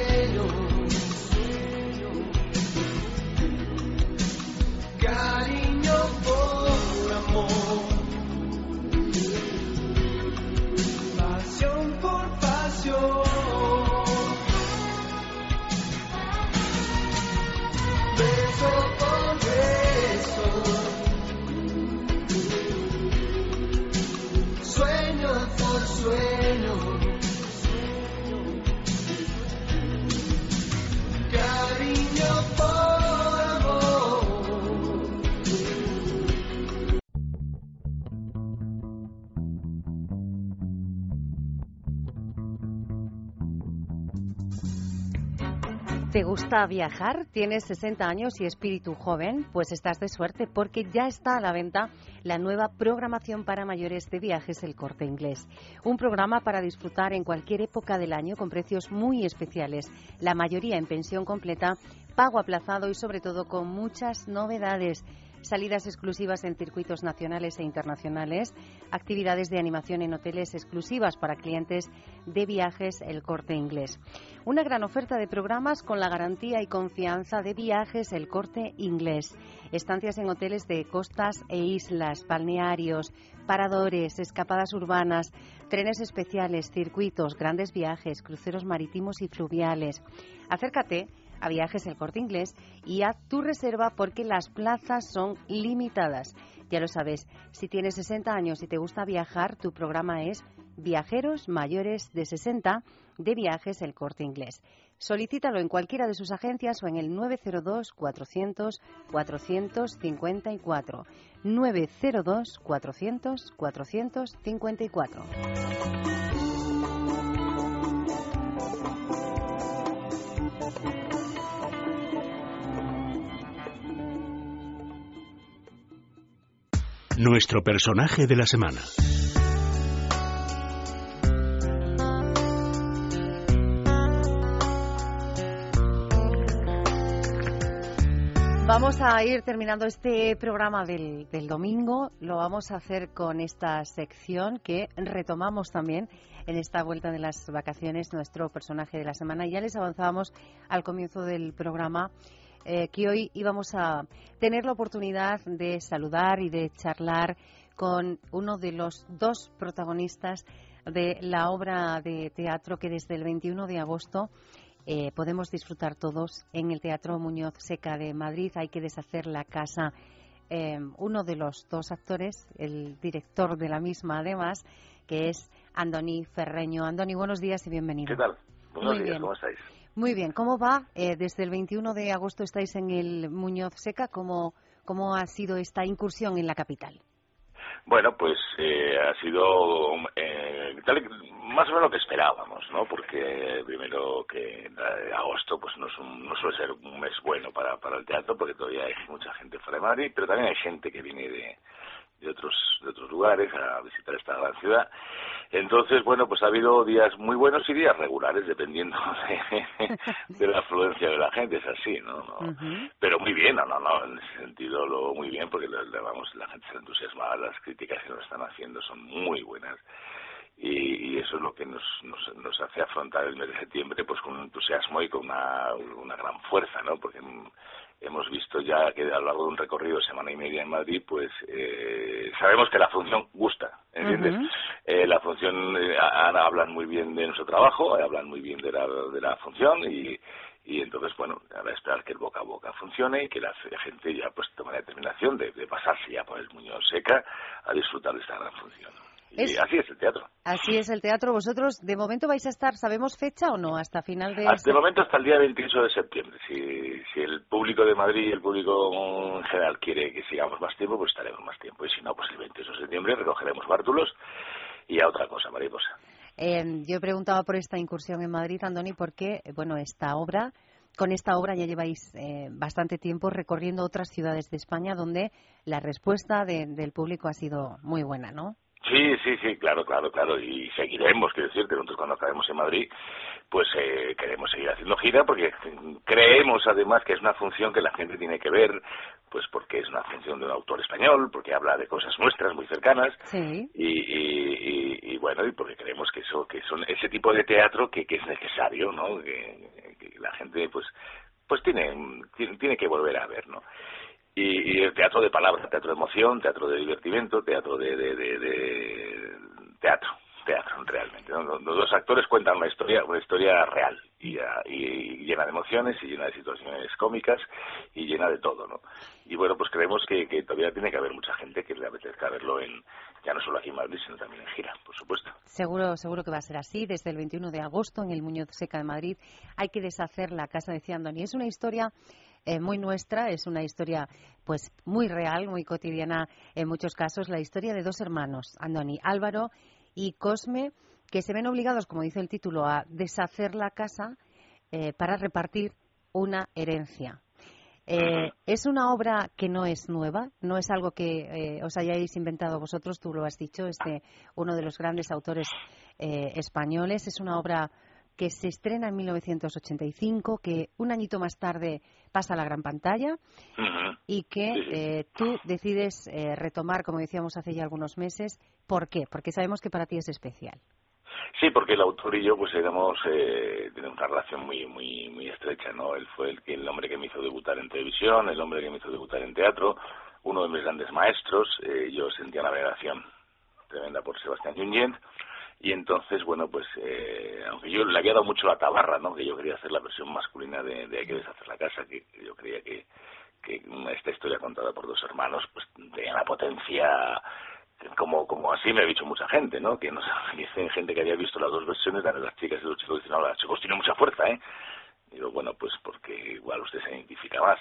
¿Te gusta viajar? ¿Tienes 60 años y espíritu joven? Pues estás de suerte porque ya está a la venta la nueva programación para mayores de viajes El Corte Inglés. Un programa para disfrutar en cualquier época del año con precios muy especiales, la mayoría en pensión completa, pago aplazado y sobre todo con muchas novedades salidas exclusivas en circuitos nacionales e internacionales, actividades de animación en hoteles exclusivas para clientes de viajes El Corte Inglés. Una gran oferta de programas con la garantía y confianza de viajes El Corte Inglés. Estancias en hoteles de costas e islas, balnearios, paradores, escapadas urbanas, trenes especiales, circuitos, grandes viajes, cruceros marítimos y fluviales. Acércate a Viajes El Corte Inglés y haz tu reserva porque las plazas son limitadas. Ya lo sabes, si tienes 60 años y te gusta viajar, tu programa es Viajeros Mayores de 60 de Viajes El Corte Inglés. Solicítalo en cualquiera de sus agencias o en el 902 400 Nuestro personaje de la semana. Vamos a ir terminando este programa del, domingo. Lo vamos a hacer con esta sección que retomamos también en esta vuelta de las vacaciones, nuestro personaje de la semana. Ya les avanzábamos al comienzo del programa eh, que hoy íbamos a tener la oportunidad de saludar y de charlar con uno de los dos protagonistas de la obra de teatro que desde el 21 de agosto eh, podemos disfrutar todos en el Teatro Muñoz Seca de Madrid. Hay que deshacer la casa. Eh, uno de los dos actores, el director de la misma además, que es Andoni Ferreño. Andoni, buenos días y bienvenido. ¿Qué tal? Buenos Muy días, bien. ¿cómo estáis? Muy bien, ¿cómo va? Eh, desde el 21 de agosto estáis en el Muñoz Seca. ¿Cómo, ¿Cómo ha sido esta incursión en la capital? Bueno, pues eh, ha sido eh, tal más o menos lo que esperábamos, ¿no? Porque primero que eh, agosto pues no, es un- no suele ser un mes bueno para, para el teatro porque todavía hay mucha gente fuera de Madrid, pero también hay gente que viene de, de otros de otros lugares a visitar esta gran ciudad. Entonces, bueno, pues ha habido días muy buenos y días regulares dependiendo (laughs) de, de la afluencia de la gente, es así, ¿no? No, pero muy bien, no, no, no, en ese sentido lo muy bien porque vamos, la gente se entusiasma, las críticas que nos están haciendo son muy buenas y, y eso es lo que nos, nos, nos hace afrontar el mes de septiembre pues con un entusiasmo y con una, una gran fuerza, ¿no? Porque hemos visto ya que a lo largo de un recorrido de semana y media en Madrid, pues eh, sabemos que la función gusta, ¿entiendes? Eh, la función, eh, hablan muy bien de nuestro trabajo, hablan muy bien de la, de la función y, y entonces, bueno, ahora esperar que el boca a boca funcione y que la gente ya pues tome la determinación de, de pasarse ya por el Muñoz Seca a disfrutar de esta gran función. Y así es el teatro. Así es el teatro. ¿Vosotros de momento vais a estar, sabemos fecha o no? Hasta final de... Hasta el momento hasta el día 28 de septiembre. Si, si el público de Madrid y el público en general quiere que sigamos más tiempo, pues estaremos más tiempo. Y si no, pues el 28 de septiembre recogeremos bártulos y a otra cosa, mariposa. Eh, yo preguntaba por esta incursión en Madrid, Andoni, porque, eh, bueno, esta obra, con esta obra ya lleváis eh, bastante tiempo recorriendo otras ciudades de España donde la respuesta de- del público ha sido muy buena, ¿no? Sí, sí, sí, claro, claro, claro. Y seguiremos, quiero decirte, nosotros cuando acabemos en Madrid, pues eh, queremos seguir haciendo gira porque creemos además que es una función que la gente tiene que ver, pues porque es una función de un autor español, porque habla de cosas nuestras muy cercanas Sí. y, y- y- y bueno, y porque creemos que eso, que son ese tipo de teatro que, que es necesario, ¿no? Que, que la gente, pues, pues tiene, tiene, tiene que volver a ver, ¿no? Y, y el teatro de palabras, teatro de emoción, teatro de divertimento, teatro de, de, teatro, teatro realmente. ¿no? Los, los actores cuentan una historia, una historia real y, ah, y- y llena de emociones y llena de situaciones cómicas y llena de todo, ¿no? Y bueno, pues creemos que, que todavía tiene que haber mucha gente que le apetezca verlo en ya no solo aquí en Madrid, sino también en gira, por supuesto. Seguro, seguro que va a ser así. Desde el 21 de agosto en el Muñoz Seca de Madrid hay que deshacer la casa de Andoni. Es una historia eh, muy nuestra, es una historia pues muy real, muy cotidiana en muchos casos. La historia de dos hermanos, Andoni, Álvaro y Cosme, que se ven obligados, como dice el título, a deshacer la casa eh, para repartir una herencia. Eh, es una obra que no es nueva, no es algo que eh, os hayáis inventado vosotros, tú lo has dicho, este uno de los grandes autores españoles. Es una obra que se estrena en 1985, que un añito más tarde pasa a la gran pantalla y que eh, tú decides eh, retomar, como decíamos hace ya algunos meses. ¿Por qué? Porque sabemos que para ti es especial. Sí, porque el autor y yo pues éramos eh, tenemos una relación muy muy muy estrecha, ¿no? Él fue el que el hombre que me hizo debutar en televisión, el hombre que me hizo debutar en teatro, uno de mis grandes maestros. eh, yo sentía una veneración tremenda por Sebastián Junyent y entonces bueno pues eh, aunque yo le había dado mucho la tabarra, ¿no? Que yo quería hacer la versión masculina de, de Hay que deshacer la casa, que yo creía que que esta historia contada por dos hermanos pues tenía la potencia como como así me ha dicho mucha gente, ¿no? Que nos (laughs) dicen gente que había visto las dos versiones, de las chicas y los chicos, dicen, no, las chicos tienen mucha fuerza, ¿eh? Digo, bueno, pues porque igual usted se identifica más,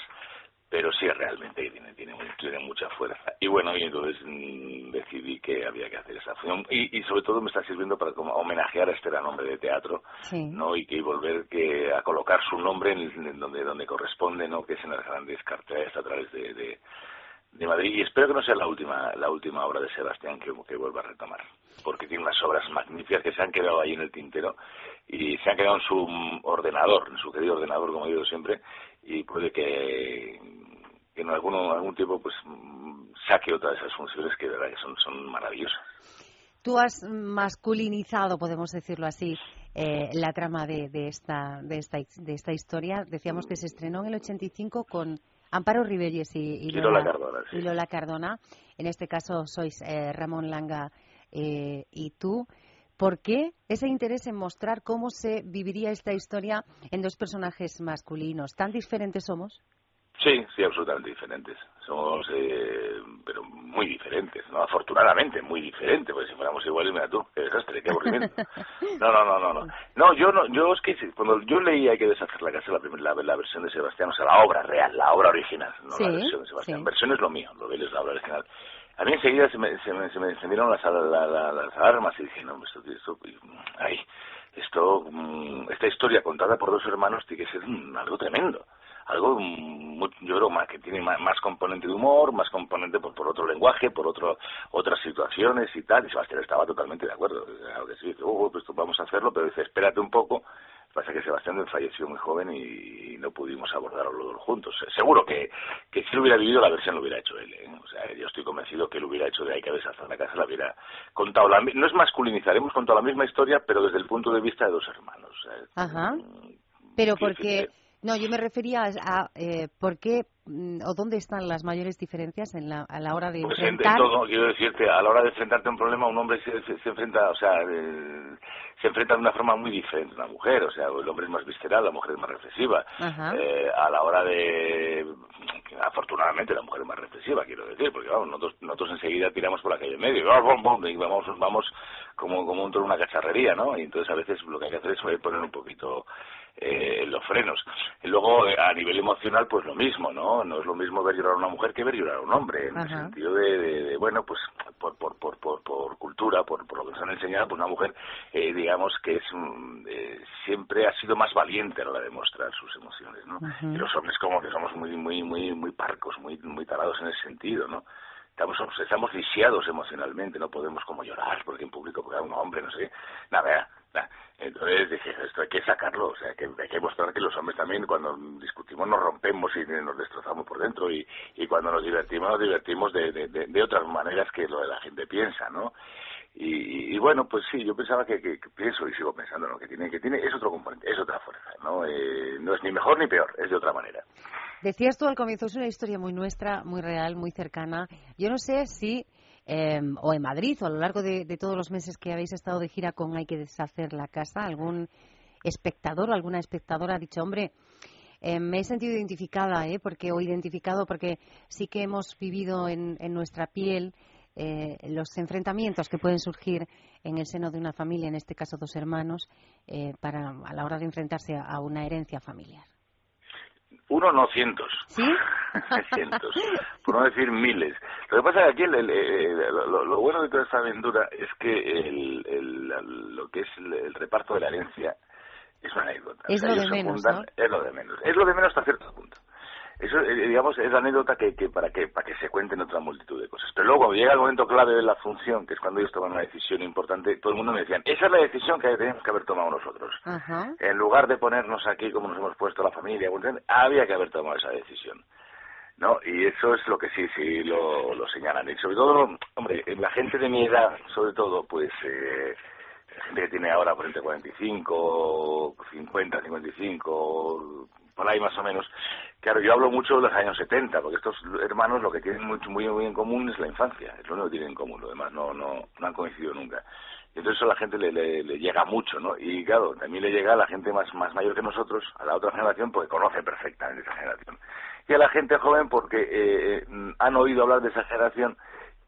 pero sí, realmente tiene, tiene, tiene mucha fuerza. Y bueno, y entonces mm, decidí que había que hacer esa función, y, y sobre todo me está sirviendo para como homenajear a este gran hombre de teatro, Sí. ¿no? Y que y volver que a colocar su nombre en, en donde donde corresponde, ¿no? Que es en las grandes carteles a través de, de, de Madrid y espero que no sea la última la última obra de Sebastián que, que vuelva a retomar porque tiene unas obras magníficas que se han quedado ahí en el tintero y se han quedado en su ordenador en su querido ordenador como digo siempre y puede que, que en algún, algún tiempo pues saque otra de esas funciones que de verdad que son, son maravillosas Tú has masculinizado, podemos decirlo así, eh, la trama de, de esta, de, esta, de esta historia. Decíamos que se estrenó en el 85 con Amparo Ribelles y, Lola Cardona, sí. y Lola Cardona. En este caso sois eh, Ramón Langa eh, y tú. ¿Por qué ese interés en mostrar cómo se viviría esta historia en dos personajes masculinos? ¿Tan diferentes somos? Sí, sí, absolutamente diferentes. Somos, eh, pero muy diferentes, ¿no? Afortunadamente, muy diferentes, porque si fuéramos iguales, mira tú, qué desastre, qué aburrimiento. (laughs) No, no, no, no, no. No, yo no, yo es que cuando yo leí Hay que deshacer la casa, la, primer- la, la versión de Sebastián, o sea, la obra real, la obra original, no Sí, la versión de Sebastián. sí. Versión es lo mío, lo de él es la obra original. A mí enseguida se me, se me, se me encendieron las, la- la- las alarmas y dije, no, esto, esto, ay, esto, mm, esta historia contada por dos hermanos tiene que ser mm, algo tremendo algo mm, yo creo más que tiene más, componente de humor, más componente por, por otro lenguaje, por otro otras situaciones y tal. Y Sebastián estaba totalmente de acuerdo. Claro que dice, "Oh, pues vamos a hacerlo, pero dice, espérate un poco. Pasa que Sebastián falleció muy joven y no pudimos abordarlo juntos. Seguro que, que si lo hubiera vivido, la versión lo hubiera hecho él. ¿eh? O sea, yo estoy convencido que lo hubiera hecho de Hay que deshacer la casa, la hubiera contado. La, no es masculinizar, hemos contado la misma historia, pero desde el punto de vista de dos hermanos. Ajá. Pero porque No, yo me refería a, eh, por qué mm, o dónde están las mayores diferencias en la, a la hora de Pues en, en enfrentar. todo, quiero decirte, a la hora de enfrentarte a un problema, un hombre se, se- se enfrenta, o sea, eh, se enfrenta de una forma muy diferente a una mujer, o sea, el hombre es más visceral, la mujer es más reflexiva. Eh, a la hora de, afortunadamente, la mujer es más reflexiva, quiero decir, porque vamos, nosotros, nosotros enseguida tiramos por la calle en medio, y vamos, vamos como, como un toro en una cacharrería, ¿no? Y entonces a veces lo que hay que hacer es poner un poquito eh, los frenos. Y luego, eh, a nivel emocional, pues lo mismo, ¿no? No es lo mismo ver llorar a una mujer que ver llorar a un hombre, en el sentido de, de- de, bueno, pues por, por, por, por, por cultura, por, por lo que nos han enseñado, pues una mujer, eh, digamos que es mm, eh, siempre ha sido más valiente a la hora de mostrar sus emociones, ¿no? Y los hombres como que somos muy, muy, muy, muy parcos, muy, muy tarados en ese sentido, ¿no? Estamos, estamos lisiados emocionalmente, no podemos como llorar porque en público, porque un hombre, no sé, nada. Entonces dije, esto hay que sacarlo, o sea, que hay que mostrar que los hombres también cuando discutimos nos rompemos y nos destrozamos por dentro y, y cuando nos divertimos nos divertimos de, de, de- de otras maneras que lo de la gente piensa, ¿no? Y, y- bueno, pues sí, yo pensaba que, que- que pienso y sigo pensando, ¿no? Que tiene, que tiene, es otro componente, es otra fuerza, ¿no? Eh, no es ni mejor ni peor, es de otra manera. Decías tú al comienzo, es una historia muy nuestra, muy real, muy cercana. Yo no sé si, eh, o en Madrid, o a lo largo de, todos los meses que habéis estado de gira con Hay que deshacer la casa, algún espectador o alguna espectadora ha dicho, hombre, eh, me he sentido identificada, ¿eh? porque, o identificado porque sí que hemos vivido en, en nuestra piel eh, los enfrentamientos que pueden surgir en el seno de una familia, en este caso dos hermanos, eh, para, a la hora de enfrentarse a una herencia familiar. Uno, no cientos. ¿Sí? (laughs) cientos. Por no decir miles. Lo que pasa es que aquí el- el- el- lo, lo- bueno de toda esta aventura es que el, el- lo que es el, el reparto de la herencia es una anécdota. Es O sea, lo de menos, juntan- ¿no? Es lo de menos. Es lo de menos hasta cierto punto. Eso, eh, digamos, es la anécdota que, que para que para que se cuenten otra multitud de cosas. Pero luego, cuando llega el momento clave de la función, que es cuando ellos toman una decisión importante, todo el mundo me decían, esa es la decisión que teníamos que haber tomado nosotros. En lugar de ponernos aquí como nos hemos puesto la familia, había que haber tomado esa decisión. ¿no? Y eso es lo que sí, sí lo, lo señalan. Y sobre todo, hombre, la gente de mi edad, sobre todo, pues, eh, gente que tiene ahora por entre 45, 50, 55, por ahí más o menos. Claro, yo hablo mucho de los años 70, porque estos hermanos lo que tienen mucho, muy, muy en común es la infancia, es lo único que tienen en común, lo demás no, no, no han coincidido nunca. Entonces eso a la gente le, le, le llega mucho, ¿no? Y claro, también le llega a la gente más, más mayor que nosotros, a la otra generación, porque conoce perfectamente esa generación. Y a la gente joven porque eh, eh, han oído hablar de esa generación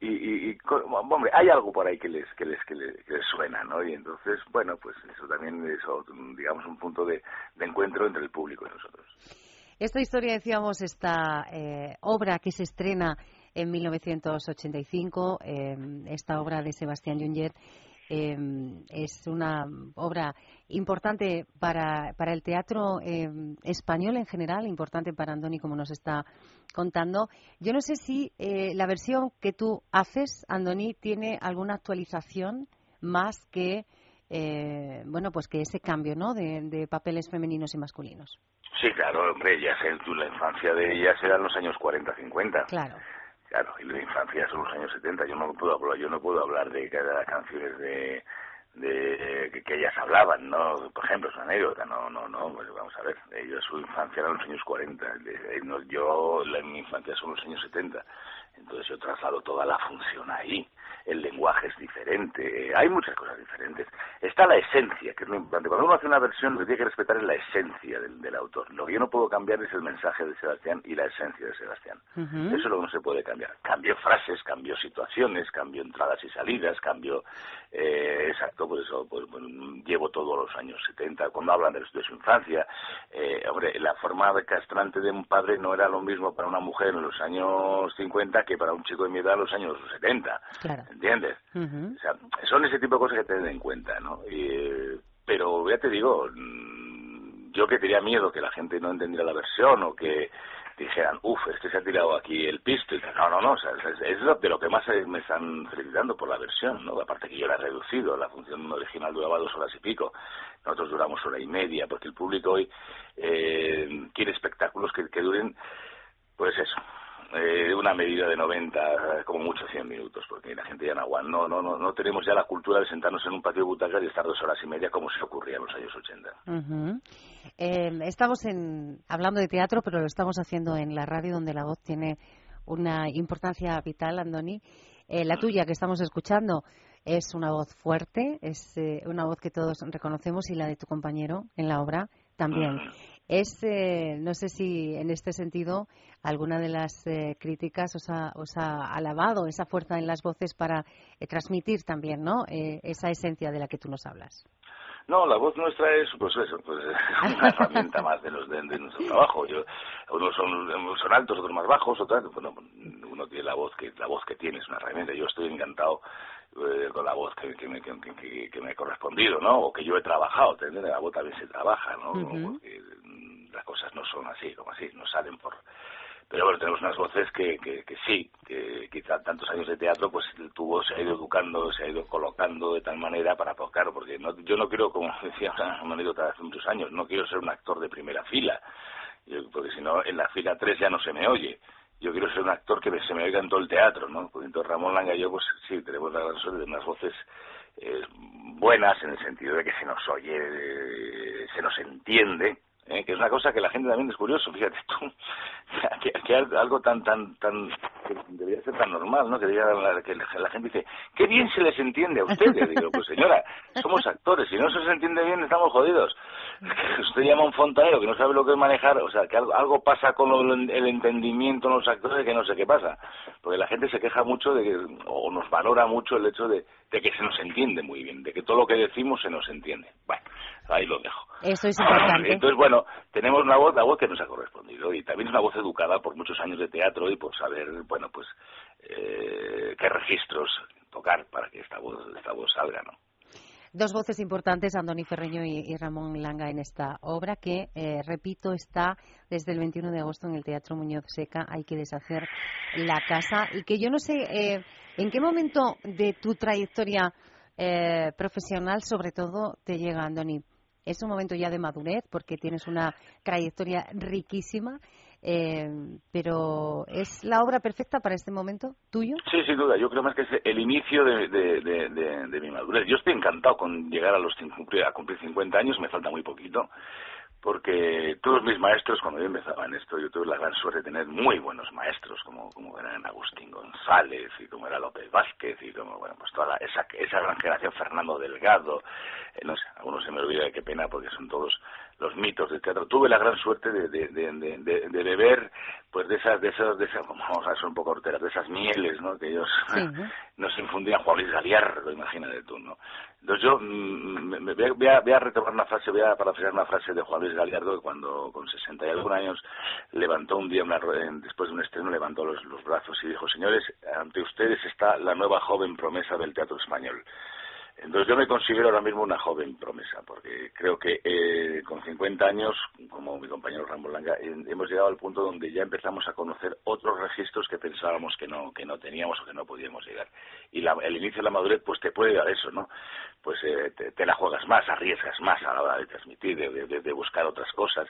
y, y, y, hombre, hay algo por ahí que les, que les, que les, suena, ¿no? Y entonces, bueno, pues eso también es, digamos, un punto de, de encuentro entre el público y nosotros. Esta historia, decíamos, esta eh, obra que se estrena en 1985, eh, esta obra de Sebastián Junger, eh, es una obra importante para, para el teatro eh, español en general, importante para Andoni, como nos está contando. Yo no sé si eh, la versión que tú haces, Andoni, tiene alguna actualización más que, eh, bueno, pues que ese cambio, ¿no?, de, de papeles femeninos y masculinos. Sí, claro, hombre, ya tú, la infancia de ellas eran los años 40, 50. Claro. Claro, y la infancia son los años 70. Yo no puedo hablar, yo no puedo hablar de cada canciones de, de que, ellas hablaban, ¿no? Por ejemplo, es una anécdota, no, no, no, pues vamos a ver. Ellos, su infancia eran los años 40. de- no, yo, la, mi infancia son los años 70. Entonces yo traslado toda la función ahí. El lenguaje es diferente, hay muchas cosas diferentes. Está la esencia, que es lo importante. Cuando uno hace una versión, lo que tiene que respetar es la esencia del, del autor. Lo que yo no puedo cambiar es el mensaje de Sebastián y la esencia de Sebastián. Eso es lo que no se puede cambiar. Cambio frases, cambio situaciones, cambio entradas y salidas, cambio... Eh, exacto, por eso pues, bueno, llevo todos los años 70. Cuando hablan de, de su infancia, eh, hombre, la forma de castrante de un padre no era lo mismo para una mujer en los años 50 que para un chico de mi edad en los años 70. Claro. ¿Entiendes? O sea, son ese tipo de cosas que tener en cuenta, ¿no? Y, pero ya te digo, mm, yo que tenía miedo que la gente no entendiera la versión o que dijeran, uff, este se ha tirado aquí el pisto y. No, no, no, o sea, es, es lo- de lo que más me están felicitando por la versión, ¿no? Aparte que yo la he reducido, la función original duraba dos horas y pico, nosotros duramos hora y media, porque el público hoy eh, quiere espectáculos que, que duren, pues eso, eh, una medida de 90, como mucho 100 minutos, porque la gente ya no aguanta. No, no, no, no tenemos ya la cultura de sentarnos en un patio de butacas y estar dos horas y media como se ocurría en los años 80. Ujú. Eh, estamos en, hablando de teatro, pero lo estamos haciendo en la radio, donde la voz tiene una importancia vital, Andoni. Eh, la tuya, que estamos escuchando, es una voz fuerte, es eh, una voz que todos reconocemos, y la de tu compañero en la obra también. Es, eh, no sé si en este sentido alguna de las eh, críticas os ha, os ha alabado esa fuerza en las voces para eh, transmitir también, ¿no? Eh, esa esencia de la que tú nos hablas. No, la voz nuestra es, pues eso, pues (laughs) una herramienta más de, los, de, nuestro trabajo. Yo, unos son, son altos, otros más bajos, otros, bueno, uno tiene la voz que la voz que tiene es una herramienta. Yo estoy encantado eh, la voz que, que, me, que, que- que me ha correspondido, ¿no? O que yo he trabajado, ¿entiendes? La voz también se trabaja, ¿no? Porque mm, las cosas no son así, como así, no salen por... Pero bueno, tenemos unas voces que, que, que sí, que quizá tantos años de teatro, pues tu voz se ha ido educando, se ha ido colocando de tal manera para, pues claro, porque no, yo no quiero, como (laughs) decía una anécdota hace muchos años, no quiero ser un actor de primera fila, Yo- porque si no, en la fila 3 ya no se me oye. Yo quiero ser un actor que se me oiga en todo el teatro, ¿no? Porque entonces Ramón Langa y yo, pues sí, tenemos la suerte de unas voces eh, buenas en el sentido de que se nos oye, eh, se nos entiende, ¿eh? que es una cosa que la gente también es curioso, fíjate tú, (laughs) que, algo tan, tan, tan, que debería ser tan normal, ¿no? Que, la, que la- gente dice, qué bien se les entiende a ustedes. Digo, pues señora, somos actores, si no se les entiende bien estamos jodidos. (laughs) Usted llama un fontanero que no sabe lo que es manejar, o sea, que algo, algo pasa con lo- el entendimiento en los actores que no sé qué pasa. Porque la gente se queja mucho de que, o nos valora mucho el hecho de, de que se nos entiende muy bien, de que todo lo que decimos se nos entiende. Bueno, ahí lo dejo. Eso es (laughs) importante. Entonces, bueno, tenemos una voz, la voz que nos ha correspondido y también es una voz educada por muchos años de teatro y por saber, bueno, pues eh, qué registros tocar para que esta voz, esta voz salga, ¿no? Dos voces importantes, Andoni Ferreño y, y Ramón Langa, en esta obra que, eh, repito, está desde el 21 de agosto en el Teatro Muñoz Seca. Hay que deshacer la casa y que yo no sé eh, en qué momento de tu trayectoria eh, profesional, sobre todo, te llega, Andoni. Es un momento ya de madurez porque tienes una trayectoria riquísima, eh, pero ¿es la obra perfecta para este momento tuyo? Sí, sin duda. Yo creo más que es el inicio de, de, de, de- mi madurez. Yo estoy encantado con llegar a los a cumplir 50 años, me falta muy poquito, porque todos mis maestros, cuando yo empezaba en esto, yo tuve la gran suerte de tener muy buenos maestros, como, como eran Agustín González y como era López Vázquez y como, bueno, pues toda la- esa, esa gran generación, Fernando Delgado, eh, no sé, algunos se me olvida, qué pena, porque son todos los mitos del teatro. Tuve la gran suerte de, de, de, de, de- de beber, pues de esas, de esas, de esas, vamos a ser un poco horteras, de esas mieles, ¿no? Que ellos (laughs) nos infundían Juan Luis Galiardo, imagínate tú, ¿no? Entonces yo mm, me, me- voy, a, voy a- retomar una frase, voy a parafrasear una frase de Juan Luis Galiardo que cuando con 60 y algún años levantó un día, una, después de un estreno, levantó los, los brazos y dijo, señores, ante ustedes está la nueva joven promesa del teatro español. Entonces yo me considero ahora mismo una joven promesa, porque creo que eh, con 50 años, como mi compañero Ramón Langa, hemos llegado al punto donde ya empezamos a conocer otros registros que pensábamos que no, que no teníamos o que no podíamos llegar. Y la- el inicio de la madurez pues te puede dar eso, ¿no? Pues eh, te, la juegas más, arriesgas más a la hora de transmitir, de, buscar otras cosas.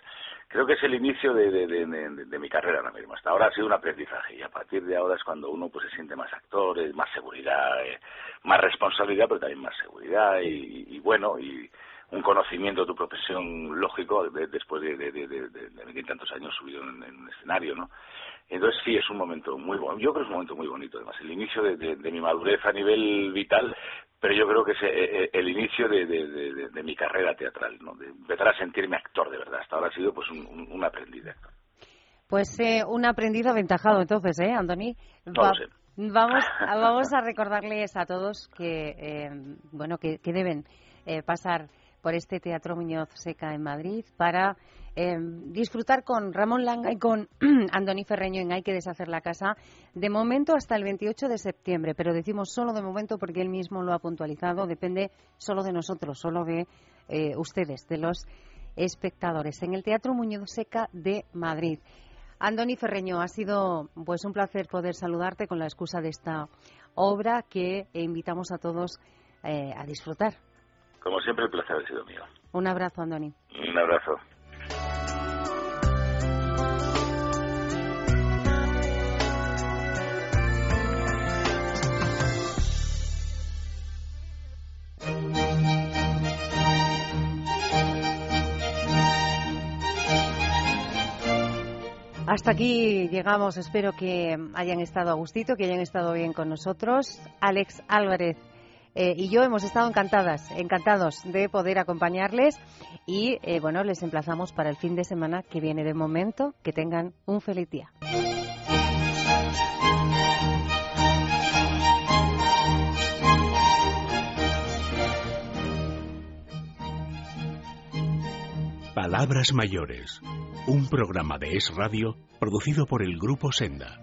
Creo que es el inicio de, de- mi carrera ahora mismo. Hasta ahora ha sido un aprendizaje y a partir de ahora es cuando uno pues se siente más actor, eh, más seguridad, eh, más responsabilidad, pero también más seguridad y, y bueno, y un conocimiento de tu profesión lógico de- después de, de, tantos años subido en, en un escenario, ¿no? Entonces sí, es un momento muy bueno. Yo creo que es un momento muy bonito, además, el inicio de- de mi madurez a nivel vital, pero yo creo que es eh, eh, el inicio de, de- de- de- de mi carrera teatral, ¿no? De empezar a sentirme actor de verdad. Hasta ahora ha sido pues un, un- un aprendiz de actor. Pues eh, un aprendiz aventajado entonces, ¿eh, Andoni? No lo sé. Vamos, (laughs) a- vamos a recordarles a todos que, eh, bueno, que, que deben eh, pasar por este Teatro Muñoz Seca en Madrid para eh, disfrutar con Ramón Langa y con (clears throat) Andoni Ferreño en Hay que deshacer la casa, de momento hasta el 28 de septiembre, pero decimos solo de momento porque él mismo lo ha puntualizado, depende solo de nosotros, solo de eh, ustedes, de los espectadores, en el Teatro Muñoz Seca de Madrid. Andoni Ferreño, ha sido pues un placer poder saludarte con la excusa de esta obra que invitamos a todos eh, a disfrutar. Como siempre, el placer ha sido mío. Un abrazo, Andoni. Un abrazo. Hasta aquí llegamos. Espero que hayan estado a gustito, que hayan estado bien con nosotros. Alex Álvarez eh, y yo hemos estado encantadas, encantados de poder acompañarles y eh, bueno, les emplazamos para el fin de semana que viene de momento. Que tengan un feliz día. Palabras Mayores, un programa de Es Radio producido por el Grupo Senda.